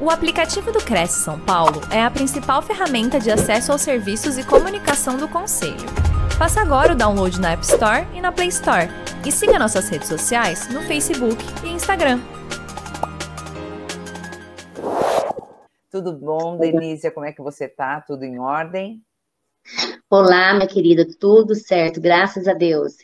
O aplicativo do Cresce São Paulo é a principal ferramenta de acesso aos serviços e comunicação do Conselho. Faça agora o download na App Store e na Play Store. E siga nossas redes sociais no Facebook e Instagram. Tudo bom, Denise? Como é que você tá? Tudo em ordem? Olá, minha querida, tudo certo, graças a Deus.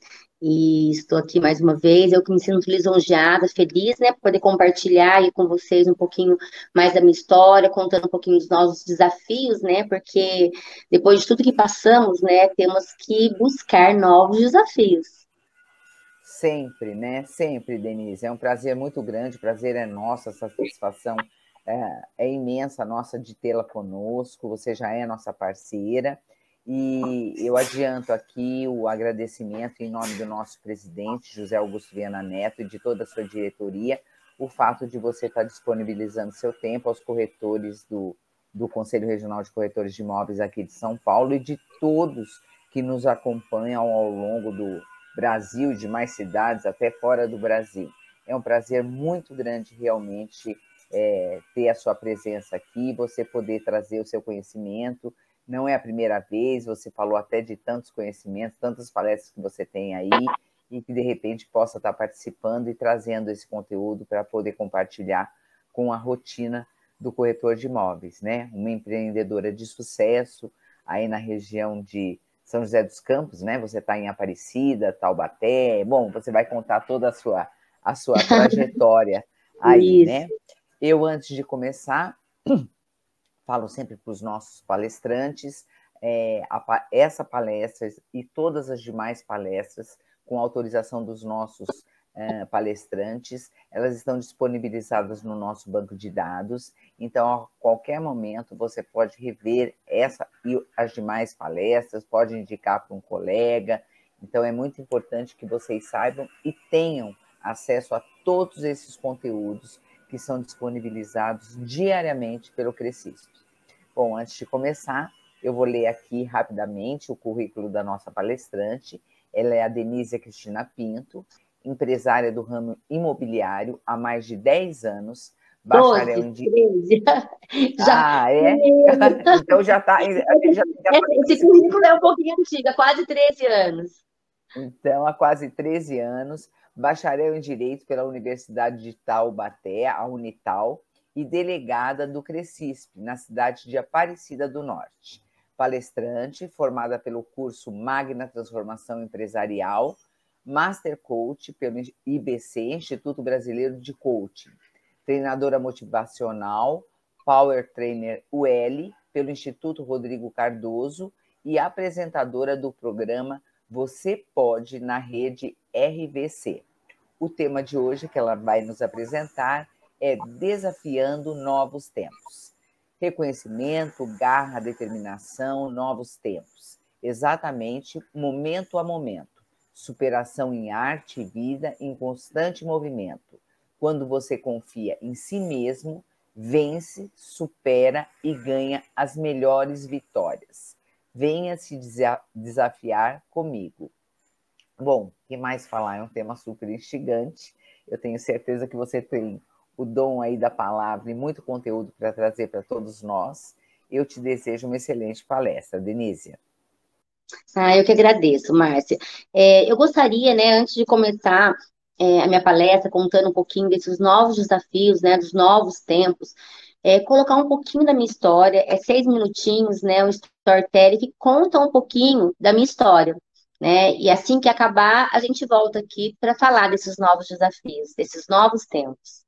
E estou aqui mais uma vez, eu que me sinto lisonjeada, feliz, né, por poder compartilhar aí com vocês um pouquinho mais da minha história, contando um pouquinho dos nossos desafios, né, porque depois de tudo que passamos, né, temos que buscar novos desafios. Sempre, né, sempre, Denise, é um prazer muito grande, o prazer é nosso, a satisfação é, é imensa nossa de tê-la conosco, você já é nossa parceira, e eu adianto aqui o agradecimento em nome do nosso presidente, José Augusto Viana Neto, e de toda a sua diretoria, o fato de você estar disponibilizando seu tempo aos corretores do, do Conselho Regional de Corretores de Imóveis aqui de São Paulo e de todos que nos acompanham ao longo do Brasil, de mais cidades, até fora do Brasil. É um prazer muito grande realmente é, ter a sua presença aqui, você poder trazer o seu conhecimento não é a primeira vez, você falou até de tantos conhecimentos, tantas palestras que você tem aí, e que de repente possa estar participando e trazendo esse conteúdo para poder compartilhar com a rotina do corretor de imóveis, né? Uma empreendedora de sucesso aí na região de São José dos Campos, né? Você está em Aparecida, Taubaté, bom, você vai contar toda a sua a sua trajetória aí, Isso. né? Eu antes de começar falo sempre para os nossos palestrantes, é, a, essa palestra e todas as demais palestras, com autorização dos nossos é, palestrantes, elas estão disponibilizadas no nosso banco de dados, então a qualquer momento você pode rever essa e as demais palestras, pode indicar para um colega, então é muito importante que vocês saibam e tenham acesso a todos esses conteúdos que são disponibilizados diariamente pelo Crescisp. Bom, antes de começar, eu vou ler aqui rapidamente o currículo da nossa palestrante. Ela é a Denise Cristina Pinto, empresária do ramo imobiliário há mais de 10 anos, bacharel 12, em direito. Já. Ah, é? então já está. Esse currículo é um pouquinho antigo, há quase 13 anos. Então, há quase 13 anos, bacharel em Direito pela Universidade de Taubaté, a Unital, e delegada do Crescisp, na cidade de Aparecida do Norte. Palestrante, formada pelo curso Magna Transformação Empresarial, Master Coach pelo IBC, Instituto Brasileiro de Coaching, treinadora motivacional, Power Trainer UL, pelo Instituto Rodrigo Cardoso e apresentadora do programa Você Pode na rede RVC. O tema de hoje que ela vai nos apresentar é desafiando novos tempos. Reconhecimento, garra, determinação, novos tempos. Exatamente momento a momento. Superação em arte e vida em constante movimento. Quando você confia em si mesmo, vence, supera e ganha as melhores vitórias. Venha se desafiar comigo. Bom, que mais falar? É um tema super instigante. Eu tenho certeza que você tem o dom aí da palavra e muito conteúdo para trazer para todos nós. Eu te desejo uma excelente palestra, Denise. Ah, eu que agradeço, Márcia. É, eu gostaria, né, antes de começar é, a minha palestra, contando um pouquinho desses novos desafios, né, dos novos tempos, é, colocar um pouquinho da minha história, é seis minutinhos, né, um storytelling que conta um pouquinho da minha história, né, e assim que acabar, a gente volta aqui para falar desses novos desafios, desses novos tempos.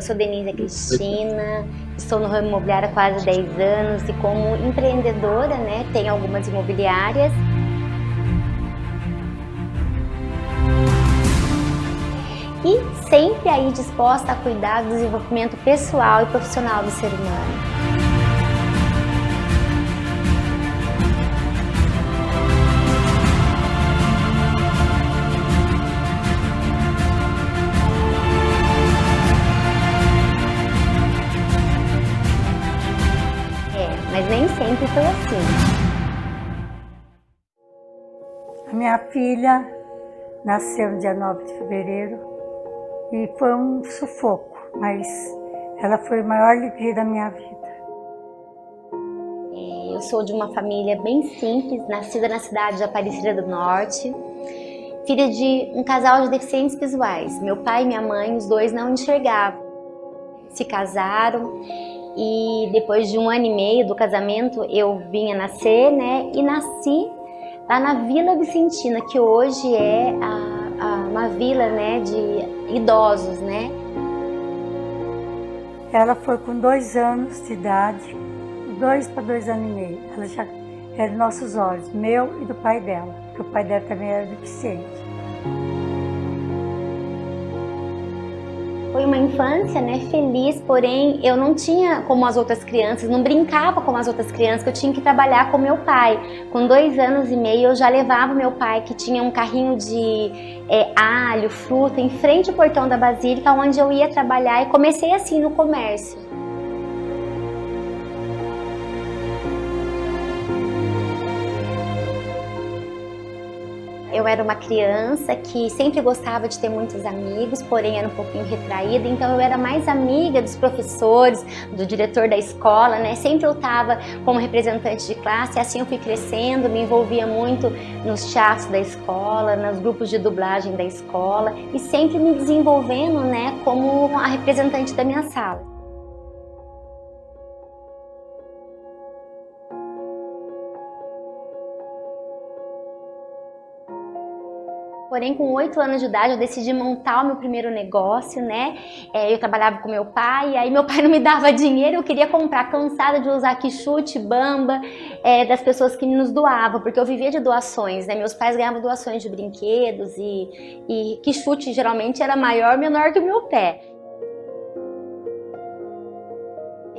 Eu sou Denise Cristina, estou no ramo imobiliário há quase 10 anos e como empreendedora, né, tenho algumas imobiliárias. E sempre aí disposta a cuidar do desenvolvimento pessoal e profissional do ser humano. Minha filha nasceu no dia 9 de fevereiro e foi um sufoco, mas ela foi a maior alegria da minha vida. É, eu sou de uma família bem simples, nascida na cidade de Aparecida do Norte, filha de um casal de deficientes visuais. Meu pai e minha mãe, os dois não enxergavam. Se casaram e depois de um ano e meio do casamento eu vim a nascer, né? E nasci lá na Vila Vicentina, que hoje é a, a, uma vila, né, de idosos, né? Ela foi com dois anos de idade, dois para dois anos e meio. Ela já era nossos olhos, meu e do pai dela, porque o pai dela também era deficiente. Foi uma infância, né, feliz, porém eu não tinha como as outras crianças, não brincava como as outras crianças, que eu tinha que trabalhar com meu pai. Com dois anos e meio eu já levava meu pai, que tinha um carrinho de é, alho, fruta, em frente ao portão da Basílica, onde eu ia trabalhar e comecei assim no comércio. Eu era uma criança que sempre gostava de ter muitos amigos, porém era um pouquinho retraída, então eu era mais amiga dos professores, do diretor da escola, né? Sempre eu estava como representante de classe, assim eu fui crescendo, me envolvia muito nos teatros da escola, nos grupos de dublagem da escola e sempre me desenvolvendo, né, como a representante da minha sala. Porém, com oito anos de idade, eu decidi montar o meu primeiro negócio, né? É, eu trabalhava com meu pai, aí meu pai não me dava dinheiro, eu queria comprar, cansada de usar quichute, bamba, é, das pessoas que nos doavam, porque eu vivia de doações, né? Meus pais ganhavam doações de brinquedos e, e quichute geralmente era maior, menor que o meu pé.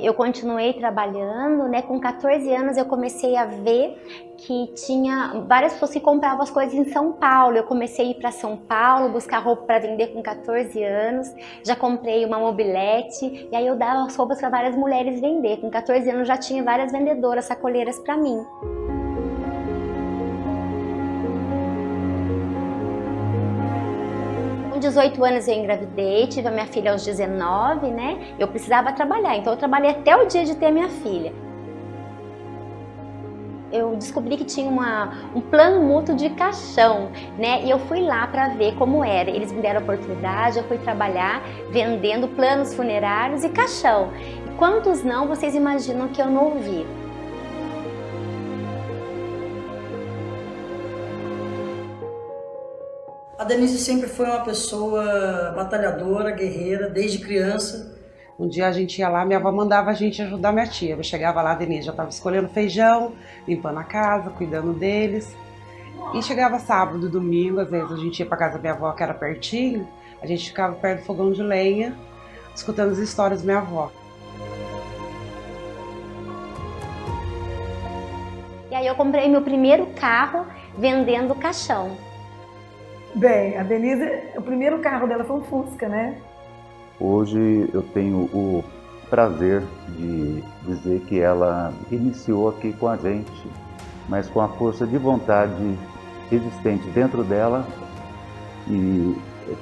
Eu continuei trabalhando, né? Com 14 anos eu comecei a ver que tinha várias pessoas que compravam as coisas em São Paulo. Eu comecei a ir para São Paulo buscar roupa para vender com 14 anos. Já comprei uma mobilete e aí eu dava as roupas para várias mulheres vender. Com 14 anos já tinha várias vendedoras sacoleiras para mim. 18 anos eu engravidei, tive a minha filha aos 19, né? Eu precisava trabalhar, então eu trabalhei até o dia de ter minha filha. Eu descobri que tinha uma, um plano mútuo de caixão, né? E eu fui lá para ver como era. Eles me deram a oportunidade, eu fui trabalhar vendendo planos funerários e caixão. Quantos não vocês imaginam que eu não ouvi? A Denise sempre foi uma pessoa batalhadora, guerreira, desde criança. Um dia a gente ia lá, minha avó mandava a gente ajudar minha tia. Eu chegava lá, a Denise já estava escolhendo feijão, limpando a casa, cuidando deles. E chegava sábado, domingo, às vezes a gente ia para casa da minha avó, que era pertinho, a gente ficava perto do fogão de lenha, escutando as histórias da minha avó. E aí eu comprei meu primeiro carro vendendo caixão. Bem, a Denise, o primeiro carro dela foi um Fusca, né? Hoje eu tenho o prazer de dizer que ela iniciou aqui com a gente, mas com a força de vontade existente dentro dela e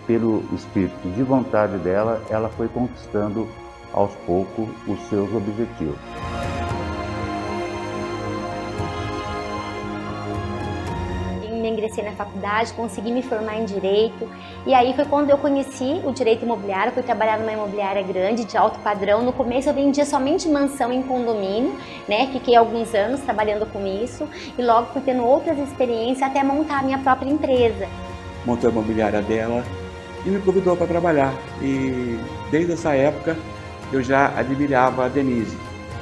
pelo espírito de vontade dela, ela foi conquistando aos poucos os seus objetivos. Ingressei na faculdade, consegui me formar em direito. E aí foi quando eu conheci o direito imobiliário, fui trabalhar numa imobiliária grande, de alto padrão. No começo eu vendia somente mansão em condomínio, né? Fiquei alguns anos trabalhando com isso e logo fui tendo outras experiências até montar a minha própria empresa. Montei a imobiliária dela e me convidou para trabalhar. E desde essa época eu já admirava a Denise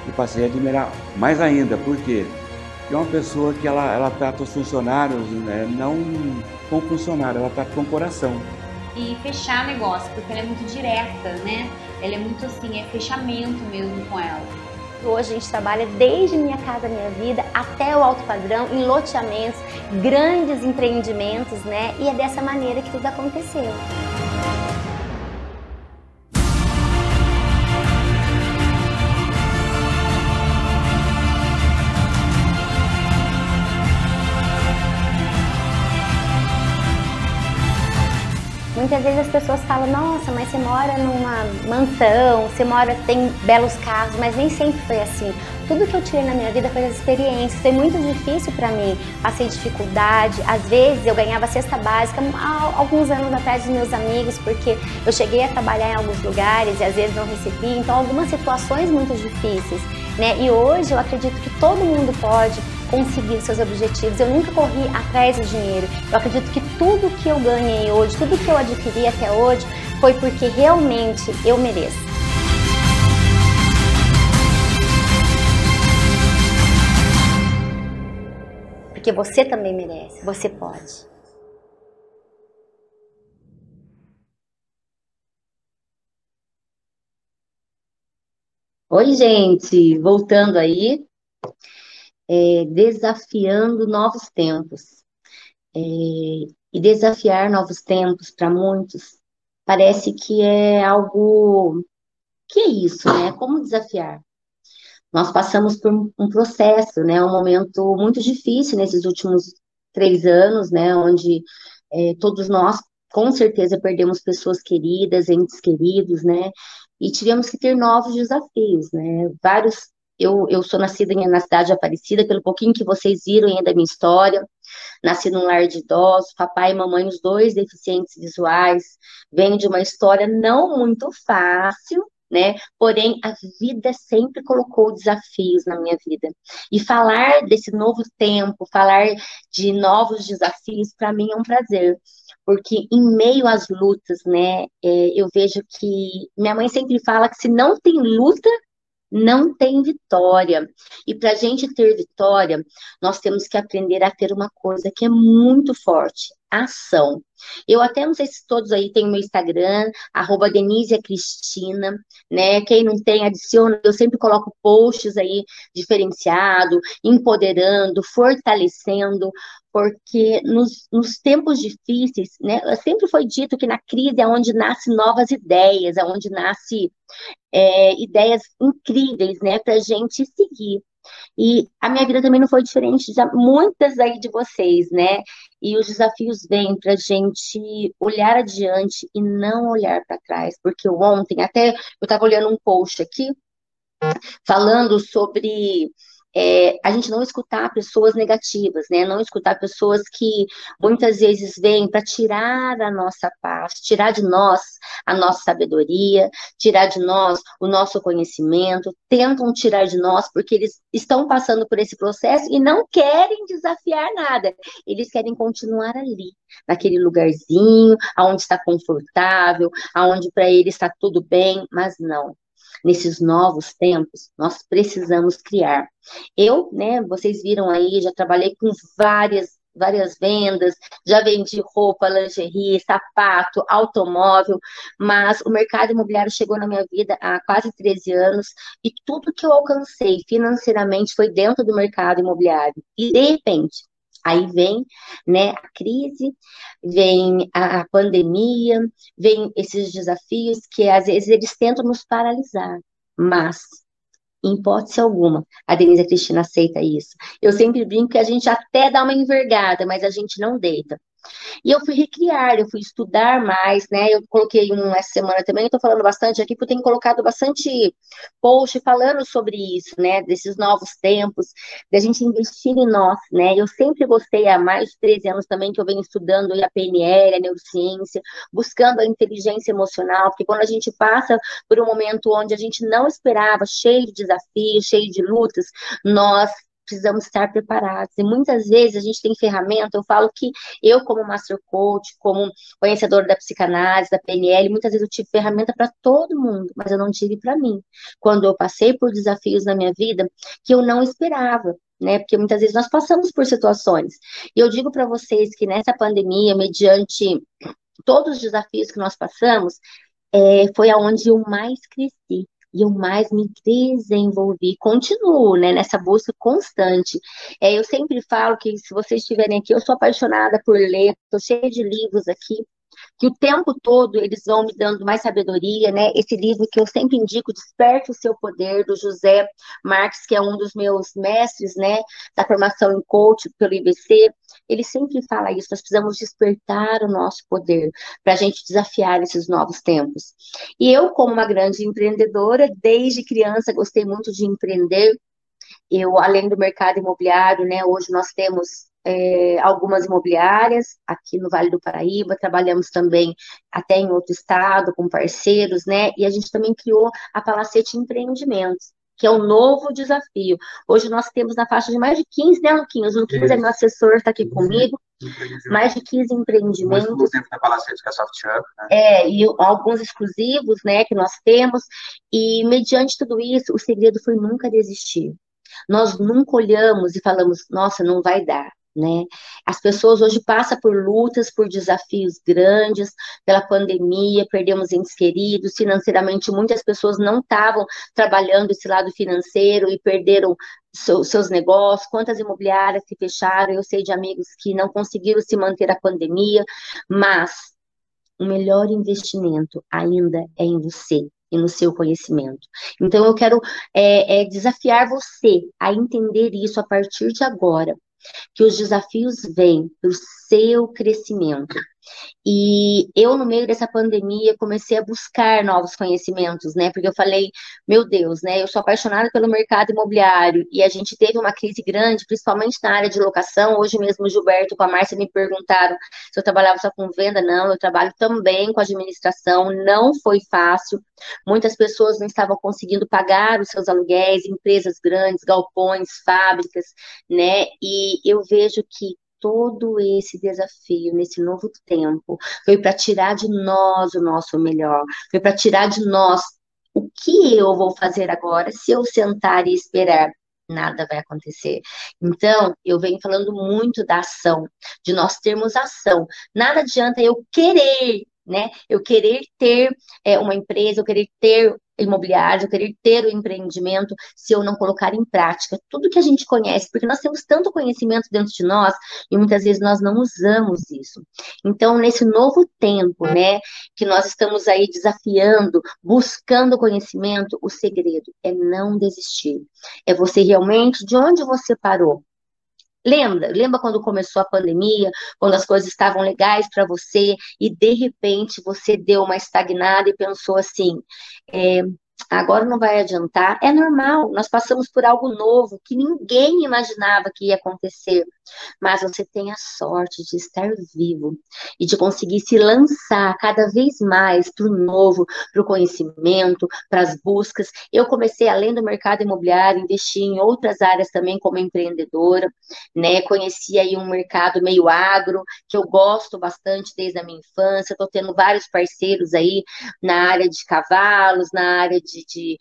e passei a admirar mais ainda, por quê? É uma pessoa que ela, ela trata os funcionários né, não com funcionário, ela trata com coração. E fechar negócio, porque ela é muito direta, né? Ela é muito assim, é fechamento mesmo com ela. Hoje a gente trabalha desde Minha Casa Minha Vida até o alto padrão, em loteamentos, grandes empreendimentos, né? E é dessa maneira que tudo aconteceu. Muitas vezes as pessoas falam, nossa, mas você mora numa mansão, você mora, tem belos carros, mas nem sempre foi assim. Tudo que eu tirei na minha vida foi as experiências, foi muito difícil para mim. Passei dificuldade, às vezes eu ganhava cesta básica alguns anos atrás dos meus amigos, porque eu cheguei a trabalhar em alguns lugares e às vezes não recebi, então algumas situações muito difíceis. Né? E hoje eu acredito que todo mundo pode conseguir seus objetivos. Eu nunca corri atrás do dinheiro. Eu acredito que tudo que eu ganhei hoje, tudo que eu adquiri até hoje, foi porque realmente eu mereço. Porque você também merece, você pode. Oi, gente, voltando aí, é, desafiando novos tempos. É, e desafiar novos tempos para muitos parece que é algo. Que é isso, né? Como desafiar? Nós passamos por um processo, né? Um momento muito difícil nesses últimos três anos, né? Onde é, todos nós, com certeza, perdemos pessoas queridas, entes queridos, né? e tivemos que ter novos desafios, né? Vários. Eu, eu sou nascida na cidade de Aparecida, pelo pouquinho que vocês viram ainda da minha história. Nasci num lar de idosos, papai e mamãe, os dois deficientes visuais. Venho de uma história não muito fácil, né? Porém, a vida sempre colocou desafios na minha vida. E falar desse novo tempo, falar de novos desafios, para mim é um prazer porque em meio às lutas, né, é, eu vejo que minha mãe sempre fala que se não tem luta, não tem vitória. E para a gente ter vitória, nós temos que aprender a ter uma coisa que é muito forte: ação. Eu até não sei se todos aí têm o meu Instagram, arroba Denise Cristina, né? Quem não tem, adiciona. Eu sempre coloco posts aí diferenciado, empoderando, fortalecendo, porque nos, nos tempos difíceis, né? Sempre foi dito que na crise é onde nascem novas ideias, é onde nasce é, ideias incríveis, né? Para a gente seguir. E a minha vida também não foi diferente de muitas aí de vocês, né? E os desafios vêm para a gente olhar adiante e não olhar para trás, porque ontem, até eu estava olhando um post aqui, falando sobre é, a gente não escutar pessoas negativas, né? Não escutar pessoas que muitas vezes vêm para tirar a nossa paz, tirar de nós a nossa sabedoria, tirar de nós o nosso conhecimento, tentam tirar de nós porque eles estão passando por esse processo e não querem desafiar nada. Eles querem continuar ali, naquele lugarzinho, aonde está confortável, aonde para eles está tudo bem, mas não nesses novos tempos, nós precisamos criar. Eu, né, vocês viram aí, já trabalhei com várias várias vendas, já vendi roupa, lingerie, sapato, automóvel, mas o mercado imobiliário chegou na minha vida há quase 13 anos e tudo que eu alcancei financeiramente foi dentro do mercado imobiliário. E de repente, Aí vem né, a crise, vem a pandemia, vem esses desafios que às vezes eles tentam nos paralisar, mas em hipótese alguma, a Denise Cristina aceita isso. Eu sempre brinco que a gente até dá uma envergada, mas a gente não deita. E eu fui recriar, eu fui estudar mais, né? Eu coloquei um essa semana também, tô falando bastante aqui, porque eu tenho colocado bastante post falando sobre isso, né? Desses novos tempos, da gente investir em nós, né? Eu sempre gostei, há mais de 13 anos também, que eu venho estudando a PNL, a neurociência, buscando a inteligência emocional, porque quando a gente passa por um momento onde a gente não esperava, cheio de desafios, cheio de lutas, nós precisamos estar preparados. E muitas vezes a gente tem ferramenta, eu falo que eu, como Master Coach, como conhecedora da psicanálise, da PNL, muitas vezes eu tive ferramenta para todo mundo, mas eu não tive para mim. Quando eu passei por desafios na minha vida que eu não esperava. Né? Porque muitas vezes nós passamos por situações. E eu digo para vocês que nessa pandemia, mediante todos os desafios que nós passamos, é, foi aonde eu mais cresci e eu mais me desenvolvi. Continuo né, nessa busca constante. É, eu sempre falo que se vocês estiverem aqui, eu sou apaixonada por ler, estou cheia de livros aqui, que o tempo todo eles vão me dando mais sabedoria, né? Esse livro que eu sempre indico, Desperte o Seu Poder, do José Marques, que é um dos meus mestres, né, da formação em coach pelo IBC, ele sempre fala isso, nós precisamos despertar o nosso poder para a gente desafiar esses novos tempos. E eu, como uma grande empreendedora, desde criança gostei muito de empreender, eu, além do mercado imobiliário, né, hoje nós temos é, algumas imobiliárias aqui no Vale do Paraíba, trabalhamos também até em outro estado com parceiros, né? E a gente também criou a Palacete Empreendimentos, que é um novo desafio. Hoje nós temos na faixa de mais de 15, né, Luquinhos? O Luquinhos é meu assessor, está aqui comigo. Mais de 15 empreendimentos. Tempo Palacete, que é Soft Hub, né? É, e alguns exclusivos, né, que nós temos. E mediante tudo isso, o segredo foi nunca desistir. Nós nunca olhamos e falamos, nossa, não vai dar né? As pessoas hoje passam por lutas, por desafios grandes, pela pandemia, perdemos entes queridos, financeiramente muitas pessoas não estavam trabalhando esse lado financeiro e perderam seus negócios, quantas imobiliárias se fecharam, eu sei de amigos que não conseguiram se manter a pandemia, mas o melhor investimento ainda é em você, e no seu conhecimento. Então, eu quero é, é, desafiar você a entender isso a partir de agora que os desafios vêm para o seu crescimento. E eu, no meio dessa pandemia, comecei a buscar novos conhecimentos, né? Porque eu falei, meu Deus, né? Eu sou apaixonada pelo mercado imobiliário e a gente teve uma crise grande, principalmente na área de locação. Hoje mesmo o Gilberto com a Márcia me perguntaram se eu trabalhava só com venda. Não, eu trabalho também com administração. Não foi fácil. Muitas pessoas não estavam conseguindo pagar os seus aluguéis, empresas grandes, galpões, fábricas, né? E eu vejo que todo esse desafio nesse novo tempo foi para tirar de nós o nosso melhor, foi para tirar de nós o que eu vou fazer agora se eu sentar e esperar nada vai acontecer. Então, eu venho falando muito da ação, de nós termos ação. Nada adianta eu querer, né? Eu querer ter é, uma empresa, eu querer ter imobiliário, eu querer ter o empreendimento, se eu não colocar em prática tudo que a gente conhece, porque nós temos tanto conhecimento dentro de nós e muitas vezes nós não usamos isso. Então, nesse novo tempo, né, que nós estamos aí desafiando, buscando conhecimento, o segredo é não desistir. É você realmente, de onde você parou, Lembra? Lembra quando começou a pandemia, quando as coisas estavam legais para você e de repente você deu uma estagnada e pensou assim: é, agora não vai adiantar. É normal, nós passamos por algo novo que ninguém imaginava que ia acontecer. Mas você tem a sorte de estar vivo e de conseguir se lançar cada vez mais para o novo, para o conhecimento, para as buscas. Eu comecei, além do mercado imobiliário, investir em outras áreas também como empreendedora, né? Conheci aí um mercado meio agro, que eu gosto bastante desde a minha infância. Estou tendo vários parceiros aí na área de cavalos, na área de, de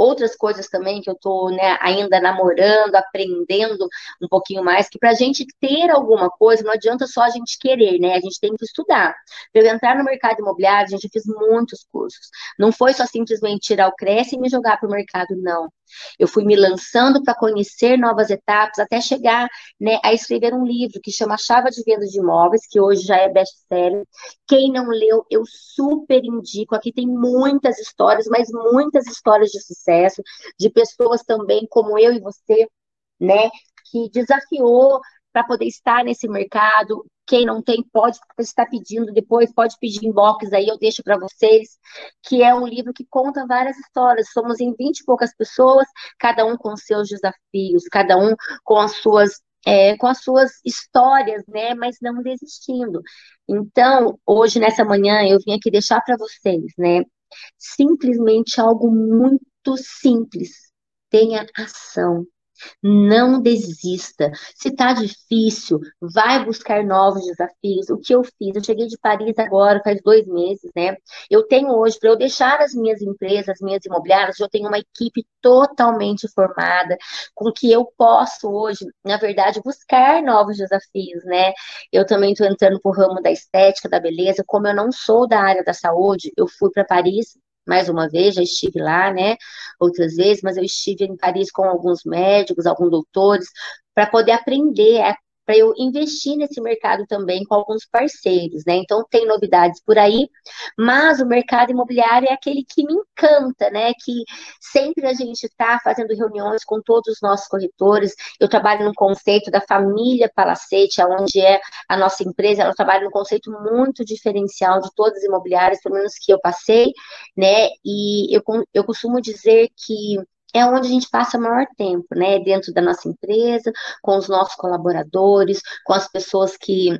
outras coisas também que eu estou né, ainda namorando, aprendendo um pouquinho mais, que para a gente ter alguma coisa, não adianta só a gente querer, né? A gente tem que estudar. Para eu entrar no mercado imobiliário, a gente fez muitos cursos. Não foi só simplesmente tirar o Cresce e me jogar para o mercado, não. Eu fui me lançando para conhecer novas etapas, até chegar né, a escrever um livro que chama Chave de Venda de Imóveis, que hoje já é best-seller. Quem não leu, eu super indico. Aqui tem muitas histórias, mas muitas histórias de sucesso, de pessoas também como eu e você, né, que desafiou para poder estar nesse mercado. Quem não tem pode estar pedindo depois, pode pedir inbox aí, eu deixo para vocês, que é um livro que conta várias histórias. Somos em 20 e poucas pessoas, cada um com seus desafios, cada um com as suas é, com as suas histórias, né, mas não desistindo. Então, hoje, nessa manhã, eu vim aqui deixar para vocês, né, simplesmente algo muito simples. Tenha ação, não desista. Se está difícil, vai buscar novos desafios. O que eu fiz? Eu cheguei de Paris agora, faz dois meses, né? Eu tenho hoje, para eu deixar as minhas empresas, as minhas imobiliárias, eu tenho uma equipe totalmente formada, com que eu posso hoje, na verdade, buscar novos desafios, né? Eu também estou entrando para o ramo da estética, da beleza. Como eu não sou da área da saúde, eu fui para Paris mais uma vez, já estive lá, né, outras vezes, mas eu estive em Paris com alguns médicos, alguns doutores, para poder aprender, para eu investir nesse mercado também com alguns parceiros, né? Então tem novidades por aí, mas o mercado imobiliário é aquele que me encanta, né? Que sempre a gente está fazendo reuniões com todos os nossos corretores. Eu trabalho no conceito da família Palacete, onde é a nossa empresa, ela trabalha no conceito muito diferencial de todas as imobiliárias, pelo menos que eu passei, né? E eu, eu costumo dizer que é onde a gente passa o maior tempo, né? Dentro da nossa empresa, com os nossos colaboradores, com as pessoas que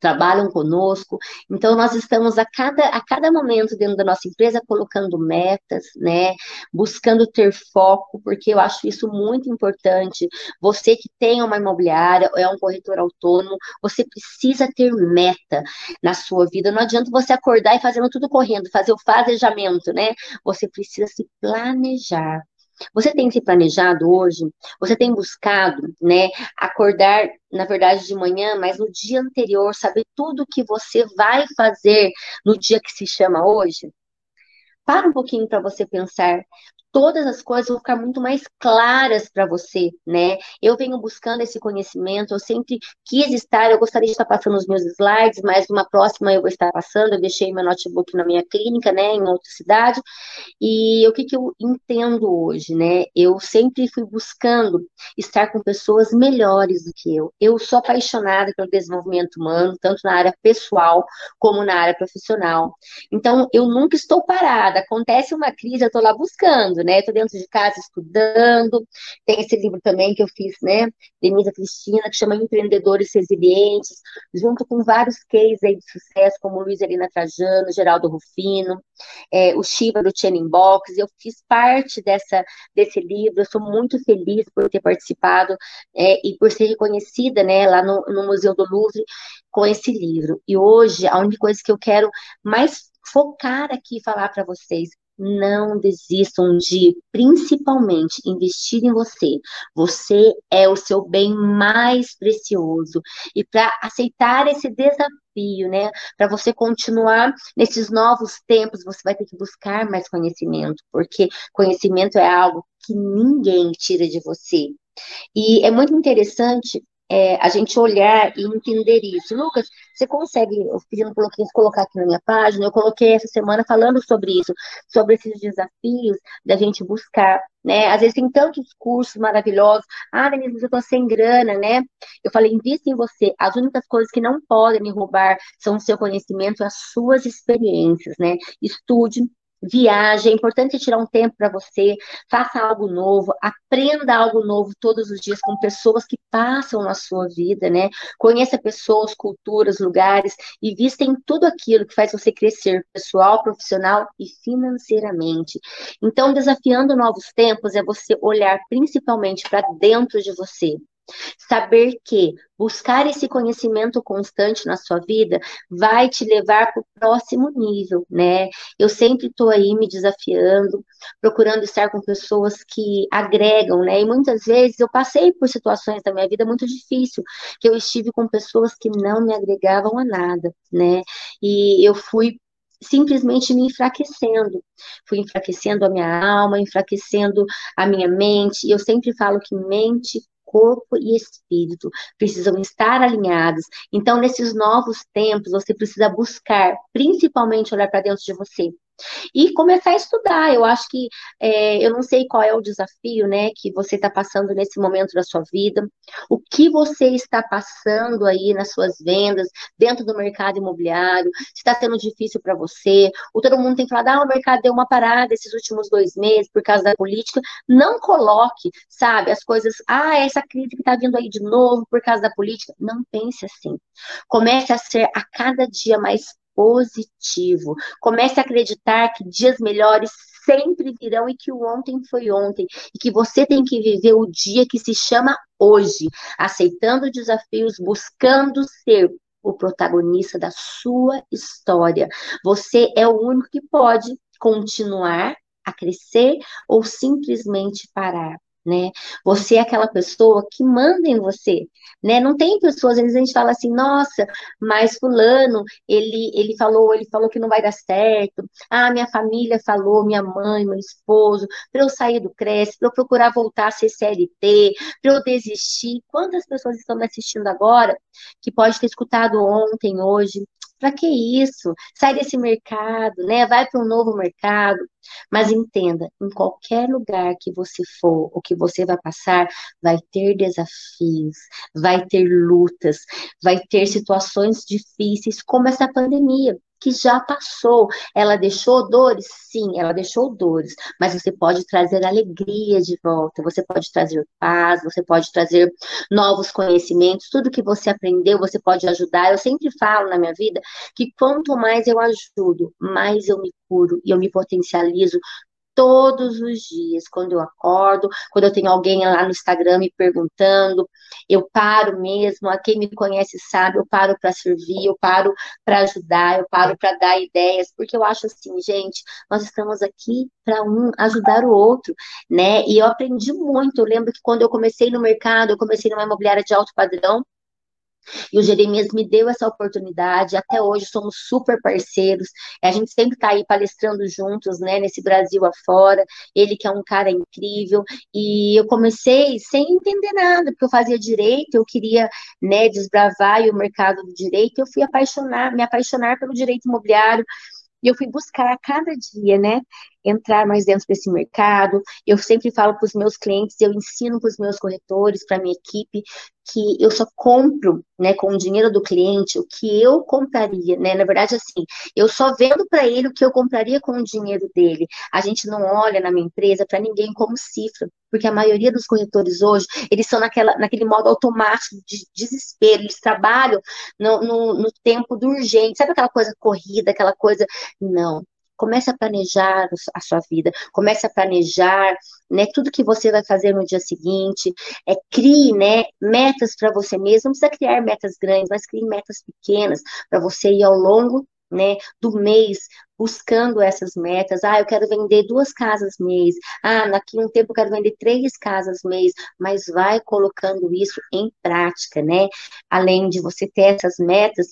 trabalham conosco. Então, nós estamos a cada, a cada momento dentro da nossa empresa colocando metas, né? Buscando ter foco, porque eu acho isso muito importante. Você que tem uma imobiliária, é um corretor autônomo, você precisa ter meta na sua vida. Não adianta você acordar e fazendo tudo correndo, fazer o fazejamento, né? Você precisa se planejar. Você tem se planejado hoje? Você tem buscado, né, acordar, na verdade, de manhã, mas no dia anterior, saber tudo o que você vai fazer no dia que se chama hoje? Para um pouquinho para você pensar todas as coisas vão ficar muito mais claras para você, né? Eu venho buscando esse conhecimento, eu sempre quis estar, eu gostaria de estar passando os meus slides, mas numa próxima eu vou estar passando, eu deixei meu notebook na minha clínica, né, em outra cidade, e o que, que eu entendo hoje, né? Eu sempre fui buscando estar com pessoas melhores do que eu. Eu sou apaixonada pelo desenvolvimento humano, tanto na área pessoal como na área profissional. Então, eu nunca estou parada, acontece uma crise, eu estou lá buscando, né? Estou dentro de casa estudando. Tem esse livro também que eu fiz, né? Denise Cristina, que chama Empreendedores Resilientes, junto com vários cases aí de sucesso, como Luiz Helena Trajano, Geraldo Rufino, é, o Shiva do Channing Box. Eu fiz parte dessa, desse livro, eu sou muito feliz por ter participado é, e por ser reconhecida, né, lá no, no Museu do Louvre com esse livro. E hoje, a única coisa que eu quero mais focar aqui e falar para vocês não desistam de, principalmente, investir em você. Você é o seu bem mais precioso. E para aceitar esse desafio, né, para você continuar nesses novos tempos, você vai ter que buscar mais conhecimento, porque conhecimento é algo que ninguém tira de você. E é muito interessante é, a gente olhar e entender isso. Lucas, você consegue, eu pedindo para o colocar aqui na minha página, eu coloquei essa semana falando sobre isso, sobre esses desafios da gente buscar, né? Às vezes tem tantos cursos maravilhosos, ah, Denise, eu estou sem grana, né? Eu falei, invista em você. As únicas coisas que não podem me roubar são o seu conhecimento e as suas experiências, né? Estude, Viaje, é importante tirar um tempo para você, faça algo novo, aprenda algo novo todos os dias com pessoas que passam na sua vida, né? Conheça pessoas, culturas, lugares e vista em tudo aquilo que faz você crescer pessoal, profissional e financeiramente. Então, desafiando novos tempos é você olhar principalmente para dentro de você. Saber que buscar esse conhecimento constante na sua vida vai te levar para o próximo nível, né? Eu sempre estou aí me desafiando, procurando estar com pessoas que agregam, né? E muitas vezes eu passei por situações da minha vida muito difícil, que eu estive com pessoas que não me agregavam a nada, né? E eu fui simplesmente me enfraquecendo. Fui enfraquecendo a minha alma, enfraquecendo a minha mente. Eu sempre falo que mente, corpo e espírito precisam estar alinhados. Então, nesses novos tempos, você precisa buscar, principalmente olhar para dentro de você e começar a estudar. Eu acho que é, eu não sei qual é o desafio, né, que você está passando nesse momento da sua vida, o que você está passando aí nas suas vendas dentro do mercado imobiliário, se está sendo difícil para você. O todo mundo tem falado, ah, o mercado deu uma parada esses últimos dois meses por causa da política. Não coloque, sabe, as coisas, ah, essa crise que está vindo aí de novo por causa da política. Não pense assim. Comece a ser a cada dia mais positivo. Comece a acreditar que dias melhores sempre virão e que o ontem foi ontem e que você tem que viver o dia que se chama hoje, aceitando desafios, buscando ser o protagonista da sua história. Você é o único que pode continuar a crescer ou simplesmente parar né? Você é aquela pessoa que manda em você, né? Não tem pessoas, às vezes a gente fala assim, nossa, mas fulano, ele, ele falou, ele falou que não vai dar certo. Ah, minha família falou, minha mãe, meu esposo, para eu sair do CRES, para eu procurar voltar a ser CLT, para eu desistir. Quantas pessoas estão me assistindo agora que pode ter escutado ontem, hoje, para que isso? Sai desse mercado, né? Vai para um novo mercado. Mas entenda, em qualquer lugar que você for, o que você vai passar, vai ter desafios, vai ter lutas, vai ter situações difíceis, como essa pandemia que já passou. Ela deixou dores? Sim, ela deixou dores, mas você pode trazer alegria de volta, você pode trazer paz, você pode trazer novos conhecimentos, tudo que você aprendeu, você pode ajudar. Eu sempre falo na minha vida que quanto mais eu ajudo, mais eu me curo e eu me potencializo todos os dias, quando eu acordo, quando eu tenho alguém lá no Instagram me perguntando, eu paro mesmo, a quem me conhece sabe, eu paro para servir, eu paro para ajudar, eu paro para dar ideias, porque eu acho assim, gente, nós estamos aqui para um ajudar o outro, né? E eu aprendi muito, eu lembro que quando eu comecei no mercado, eu comecei numa imobiliária de alto padrão, e o Jeremias me deu essa oportunidade, até hoje somos super parceiros, a gente sempre está aí palestrando juntos, né, nesse Brasil afora, ele que é um cara incrível, e eu comecei sem entender nada, porque eu fazia direito, eu queria, né, desbravar o mercado do direito, eu fui apaixonar, me apaixonar pelo direito imobiliário, e eu fui buscar a cada dia, né, entrar mais dentro desse mercado. Eu sempre falo para os meus clientes, eu ensino para os meus corretores, para a minha equipe, que eu só compro, né, com o dinheiro do cliente o que eu compraria, né? Na verdade, assim, eu só vendo para ele o que eu compraria com o dinheiro dele. A gente não olha na minha empresa para ninguém como cifra, porque a maioria dos corretores hoje, eles são naquela, naquele modo automático de desespero, eles trabalham no, no, no tempo do urgente, sabe aquela coisa corrida, aquela coisa. Não, comece a planejar a sua vida, comece a planejar, né, tudo que você vai fazer no dia seguinte, é, crie, né, metas para você mesmo, não precisa criar metas grandes, mas crie metas pequenas, para você ir ao longo, né, do mês, buscando essas metas, ah, eu quero vender duas casas mês, ah, daqui um tempo eu quero vender três casas mês, mas vai colocando isso em prática, né, além de você ter essas metas,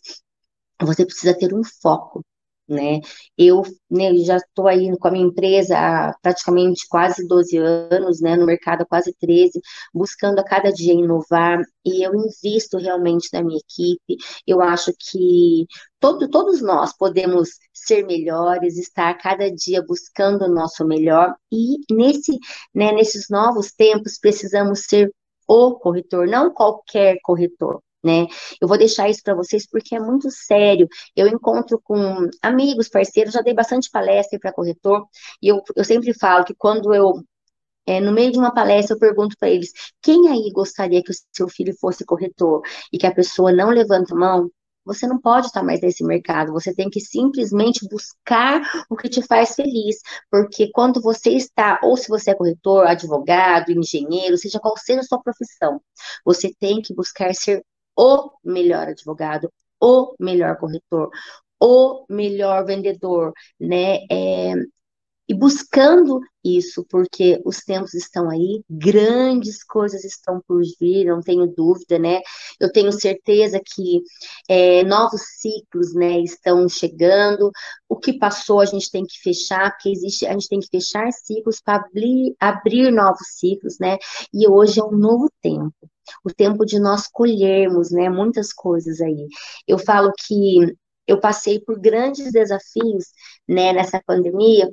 você precisa ter um foco, né? Eu né, já estou aí com a minha empresa há praticamente quase 12 anos, né, no mercado há quase 13, buscando a cada dia inovar, e eu invisto realmente na minha equipe. Eu acho que todo, todos nós podemos ser melhores, estar cada dia buscando o nosso melhor, e nesse, né, nesses novos tempos precisamos ser o corretor, não qualquer corretor né? Eu vou deixar isso para vocês porque é muito sério. Eu encontro com amigos, parceiros, já dei bastante palestra para corretor, e eu, eu sempre falo que quando eu é, no meio de uma palestra, eu pergunto para eles: quem aí gostaria que o seu filho fosse corretor? E que a pessoa não levanta a mão, você não pode estar mais nesse mercado, você tem que simplesmente buscar o que te faz feliz, porque quando você está, ou se você é corretor, advogado, engenheiro, seja qual seja a sua profissão, você tem que buscar ser o melhor advogado, o melhor corretor, o melhor vendedor, né? É, e buscando isso, porque os tempos estão aí, grandes coisas estão por vir, não tenho dúvida, né? Eu tenho certeza que é, novos ciclos, né, estão chegando. O que passou a gente tem que fechar, porque existe, a gente tem que fechar ciclos para abrir, abrir novos ciclos, né? E hoje é um novo tempo o tempo de nós colhermos, né, muitas coisas aí. Eu falo que eu passei por grandes desafios, né, nessa pandemia,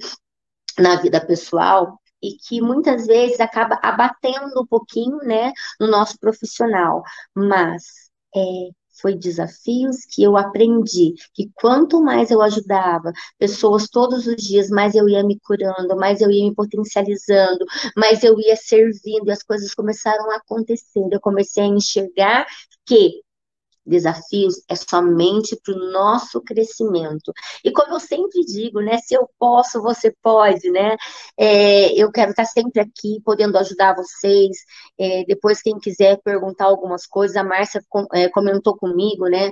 na vida pessoal, e que muitas vezes acaba abatendo um pouquinho, né, no nosso profissional, mas é, foi desafios que eu aprendi que quanto mais eu ajudava pessoas todos os dias, mais eu ia me curando, mais eu ia me potencializando, mais eu ia servindo e as coisas começaram a acontecer. Eu comecei a enxergar que desafios é somente para o nosso crescimento. E como eu sempre digo, né, se eu posso, você pode, né? É, eu quero estar sempre aqui, podendo ajudar vocês. É, depois, quem quiser perguntar algumas coisas, a Márcia é, comentou comigo, né?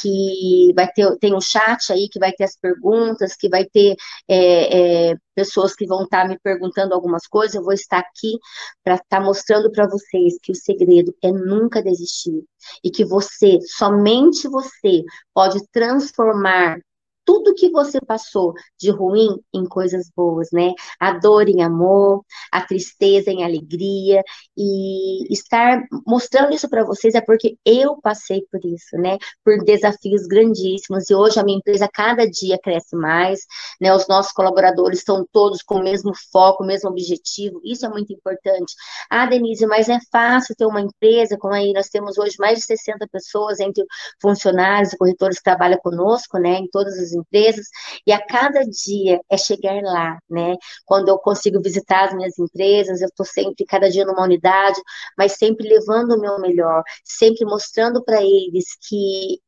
Que vai ter, tem um chat aí que vai ter as perguntas, que vai ter é, é, pessoas que vão estar tá me perguntando algumas coisas, eu vou estar aqui para estar tá mostrando para vocês que o segredo é nunca desistir e que você, somente você, pode transformar tudo que você passou de ruim em coisas boas, né? A dor em amor, a tristeza em alegria e estar mostrando isso para vocês é porque eu passei por isso, né? Por desafios grandíssimos e hoje a minha empresa cada dia cresce mais, né? Os nossos colaboradores estão todos com o mesmo foco, o mesmo objetivo. Isso é muito importante. Ah, Denise, mas é fácil ter uma empresa, como aí nós temos hoje mais de 60 pessoas entre funcionários e corretores que trabalham conosco, né? Em todas as empresas, e a cada dia é chegar lá, né? Quando eu consigo visitar as minhas empresas, eu estou sempre, cada dia numa unidade, mas sempre levando o meu melhor, sempre mostrando para eles que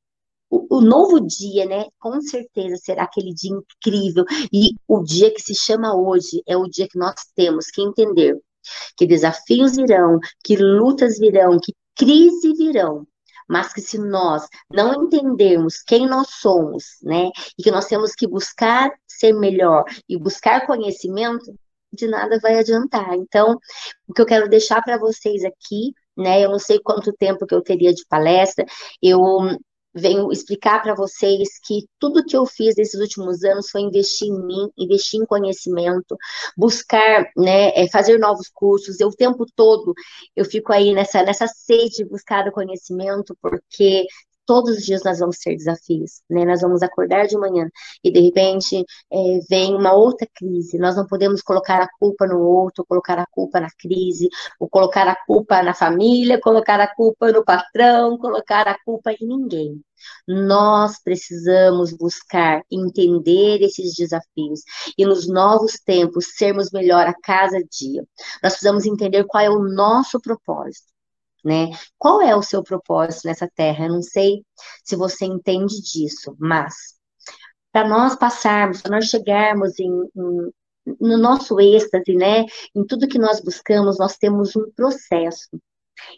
o, o, novo dia, né? Com certeza será aquele dia incrível. E o dia que se chama hoje é o dia que nós temos que entender que desafios virão, que lutas virão, que crise virão, mas que se nós não entendermos quem nós somos, né, e que nós temos que buscar ser melhor e buscar conhecimento, de nada vai adiantar. Então, o que eu quero deixar para vocês aqui, né, eu não sei quanto tempo que eu teria de palestra, eu venho explicar para vocês que tudo que eu fiz nesses últimos anos foi investir em mim, investir em conhecimento, buscar, né, é, fazer novos cursos. Eu o tempo todo eu fico aí nessa nessa sede de buscar o conhecimento, porque todos os dias nós vamos ter desafios, né? Nós vamos acordar de manhã e de repente é, vem uma outra crise. Nós não podemos colocar a culpa no outro, colocar a culpa na crise, ou colocar a culpa na família, colocar a culpa no patrão, colocar a culpa em ninguém. Nós precisamos buscar entender esses desafios e nos novos tempos sermos melhor a cada dia. Nós precisamos entender qual é o nosso propósito né? Qual é o seu propósito nessa terra? Eu não sei se você entende disso, mas para nós passarmos, para nós chegarmos em, em, no nosso êxtase, né? Em tudo que nós buscamos, nós temos um processo.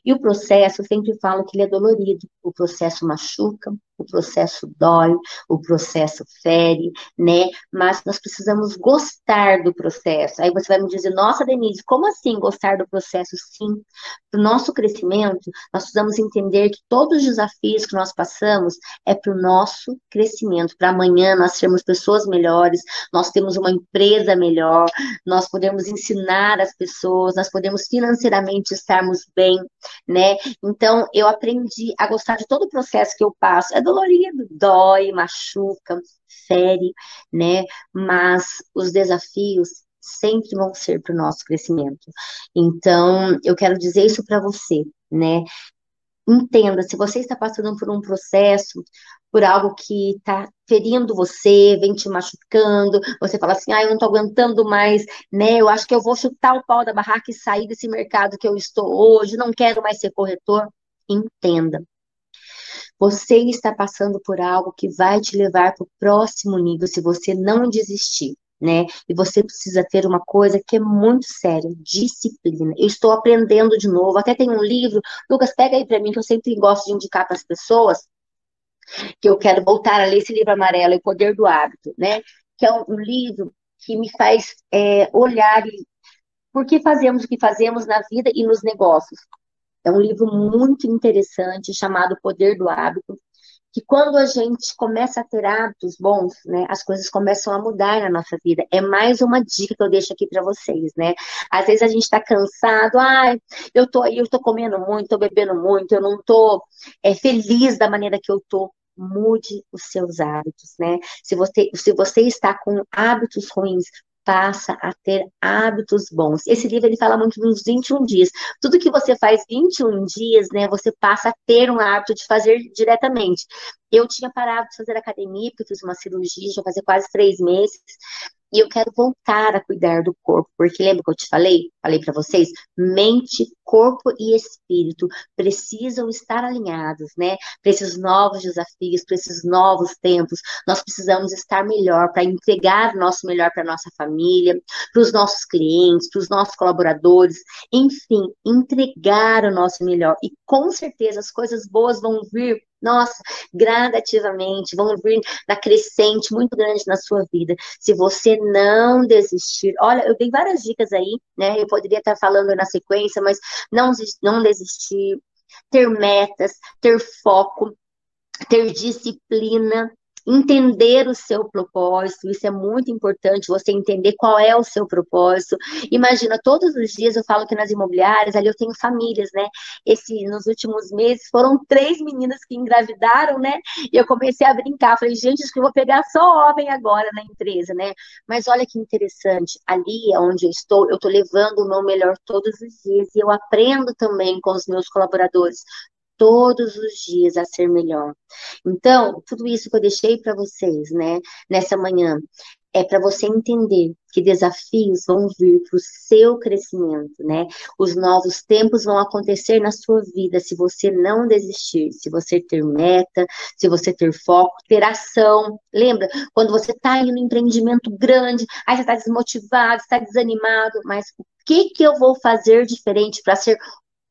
E o processo, eu sempre falo que ele é dolorido. O processo machuca, o processo dói, o processo fere, né? Mas nós precisamos gostar do processo. Aí você vai me dizer, nossa, Denise, como assim gostar do processo? Sim, para o nosso crescimento, nós precisamos entender que todos os desafios que nós passamos é para o nosso crescimento, para amanhã nós sermos pessoas melhores, nós temos uma empresa melhor, nós podemos ensinar as pessoas, nós podemos financeiramente estarmos bem, né? Então, eu aprendi a gostar de todo o processo que eu passo. É dolorido, dói, machuca, fere, né? Mas os desafios sempre vão ser para o nosso crescimento. Então, eu quero dizer isso para você, né? Entenda, se você está passando por um processo, por algo que está ferindo você, vem te machucando, você fala assim, ah, eu não estou aguentando mais, né? Eu acho que eu vou chutar o pau da barraca e sair desse mercado que eu estou hoje, não quero mais ser corretor. Entenda, você está passando por algo que vai te levar para o próximo nível se você não desistir. Né? E você precisa ter uma coisa que é muito séria, disciplina. Eu estou aprendendo de novo, até tem um livro, Lucas, pega aí para mim, que eu sempre gosto de indicar para as pessoas, que eu quero voltar a ler esse livro amarelo, O Poder do Hábito, né? Que é um, um livro que me faz é, olhar por que fazemos o que fazemos na vida e nos negócios. É um livro muito interessante chamado Poder do Hábito, que quando a gente começa a ter hábitos bons, né, as coisas começam a mudar na nossa vida. É mais uma dica que eu deixo aqui para vocês, né? Às vezes a gente está cansado, ai, eu tô eu tô comendo muito, tô bebendo muito, eu não tô é, feliz da maneira que eu tô. Mude os seus hábitos, né? Se você, se você está com hábitos ruins, passa a ter hábitos bons. Esse livro ele fala muito dos 21 dias. Tudo que você faz 21 dias, né, você passa a ter um hábito de fazer diretamente. Eu tinha parado de fazer academia, porque fiz uma cirurgia, já fazia quase três meses, e eu quero voltar a cuidar do corpo, porque lembra que eu te falei? Falei para vocês, mente, corpo e espírito precisam estar alinhados, né? Para esses novos desafios, para esses novos tempos, nós precisamos estar melhor para entregar o nosso melhor para nossa família, para os nossos clientes, para os nossos colaboradores, enfim, entregar o nosso melhor. E com certeza as coisas boas vão vir nossa, gradativamente, vão vir na crescente muito grande na sua vida. Se você não desistir, olha, eu dei várias dicas aí, né? Eu poderia estar falando na sequência, mas não, não desistir, ter metas, ter foco, ter disciplina, entender o seu propósito, isso é muito importante, você entender qual é o seu propósito. Imagina, todos os dias eu falo que nas imobiliárias, ali eu tenho famílias, né? Esse, nos últimos meses foram três meninas que engravidaram, né? E eu comecei a brincar, falei, gente, acho que eu vou pegar só homem agora na empresa, né? Mas olha que interessante, ali onde eu estou, eu estou levando o meu melhor todos os dias e eu aprendo também com os meus colaboradores todos os dias a ser melhor. Então, tudo isso que eu deixei para vocês, né, nessa manhã, é para você entender que desafios vão vir para o seu crescimento, né? Os novos tempos vão acontecer na sua vida se você não desistir, se você ter meta, se você ter foco, ter ação. Lembra? Quando você está em um empreendimento grande, aí você está desmotivado, está desanimado, mas o que, que eu vou fazer diferente para ser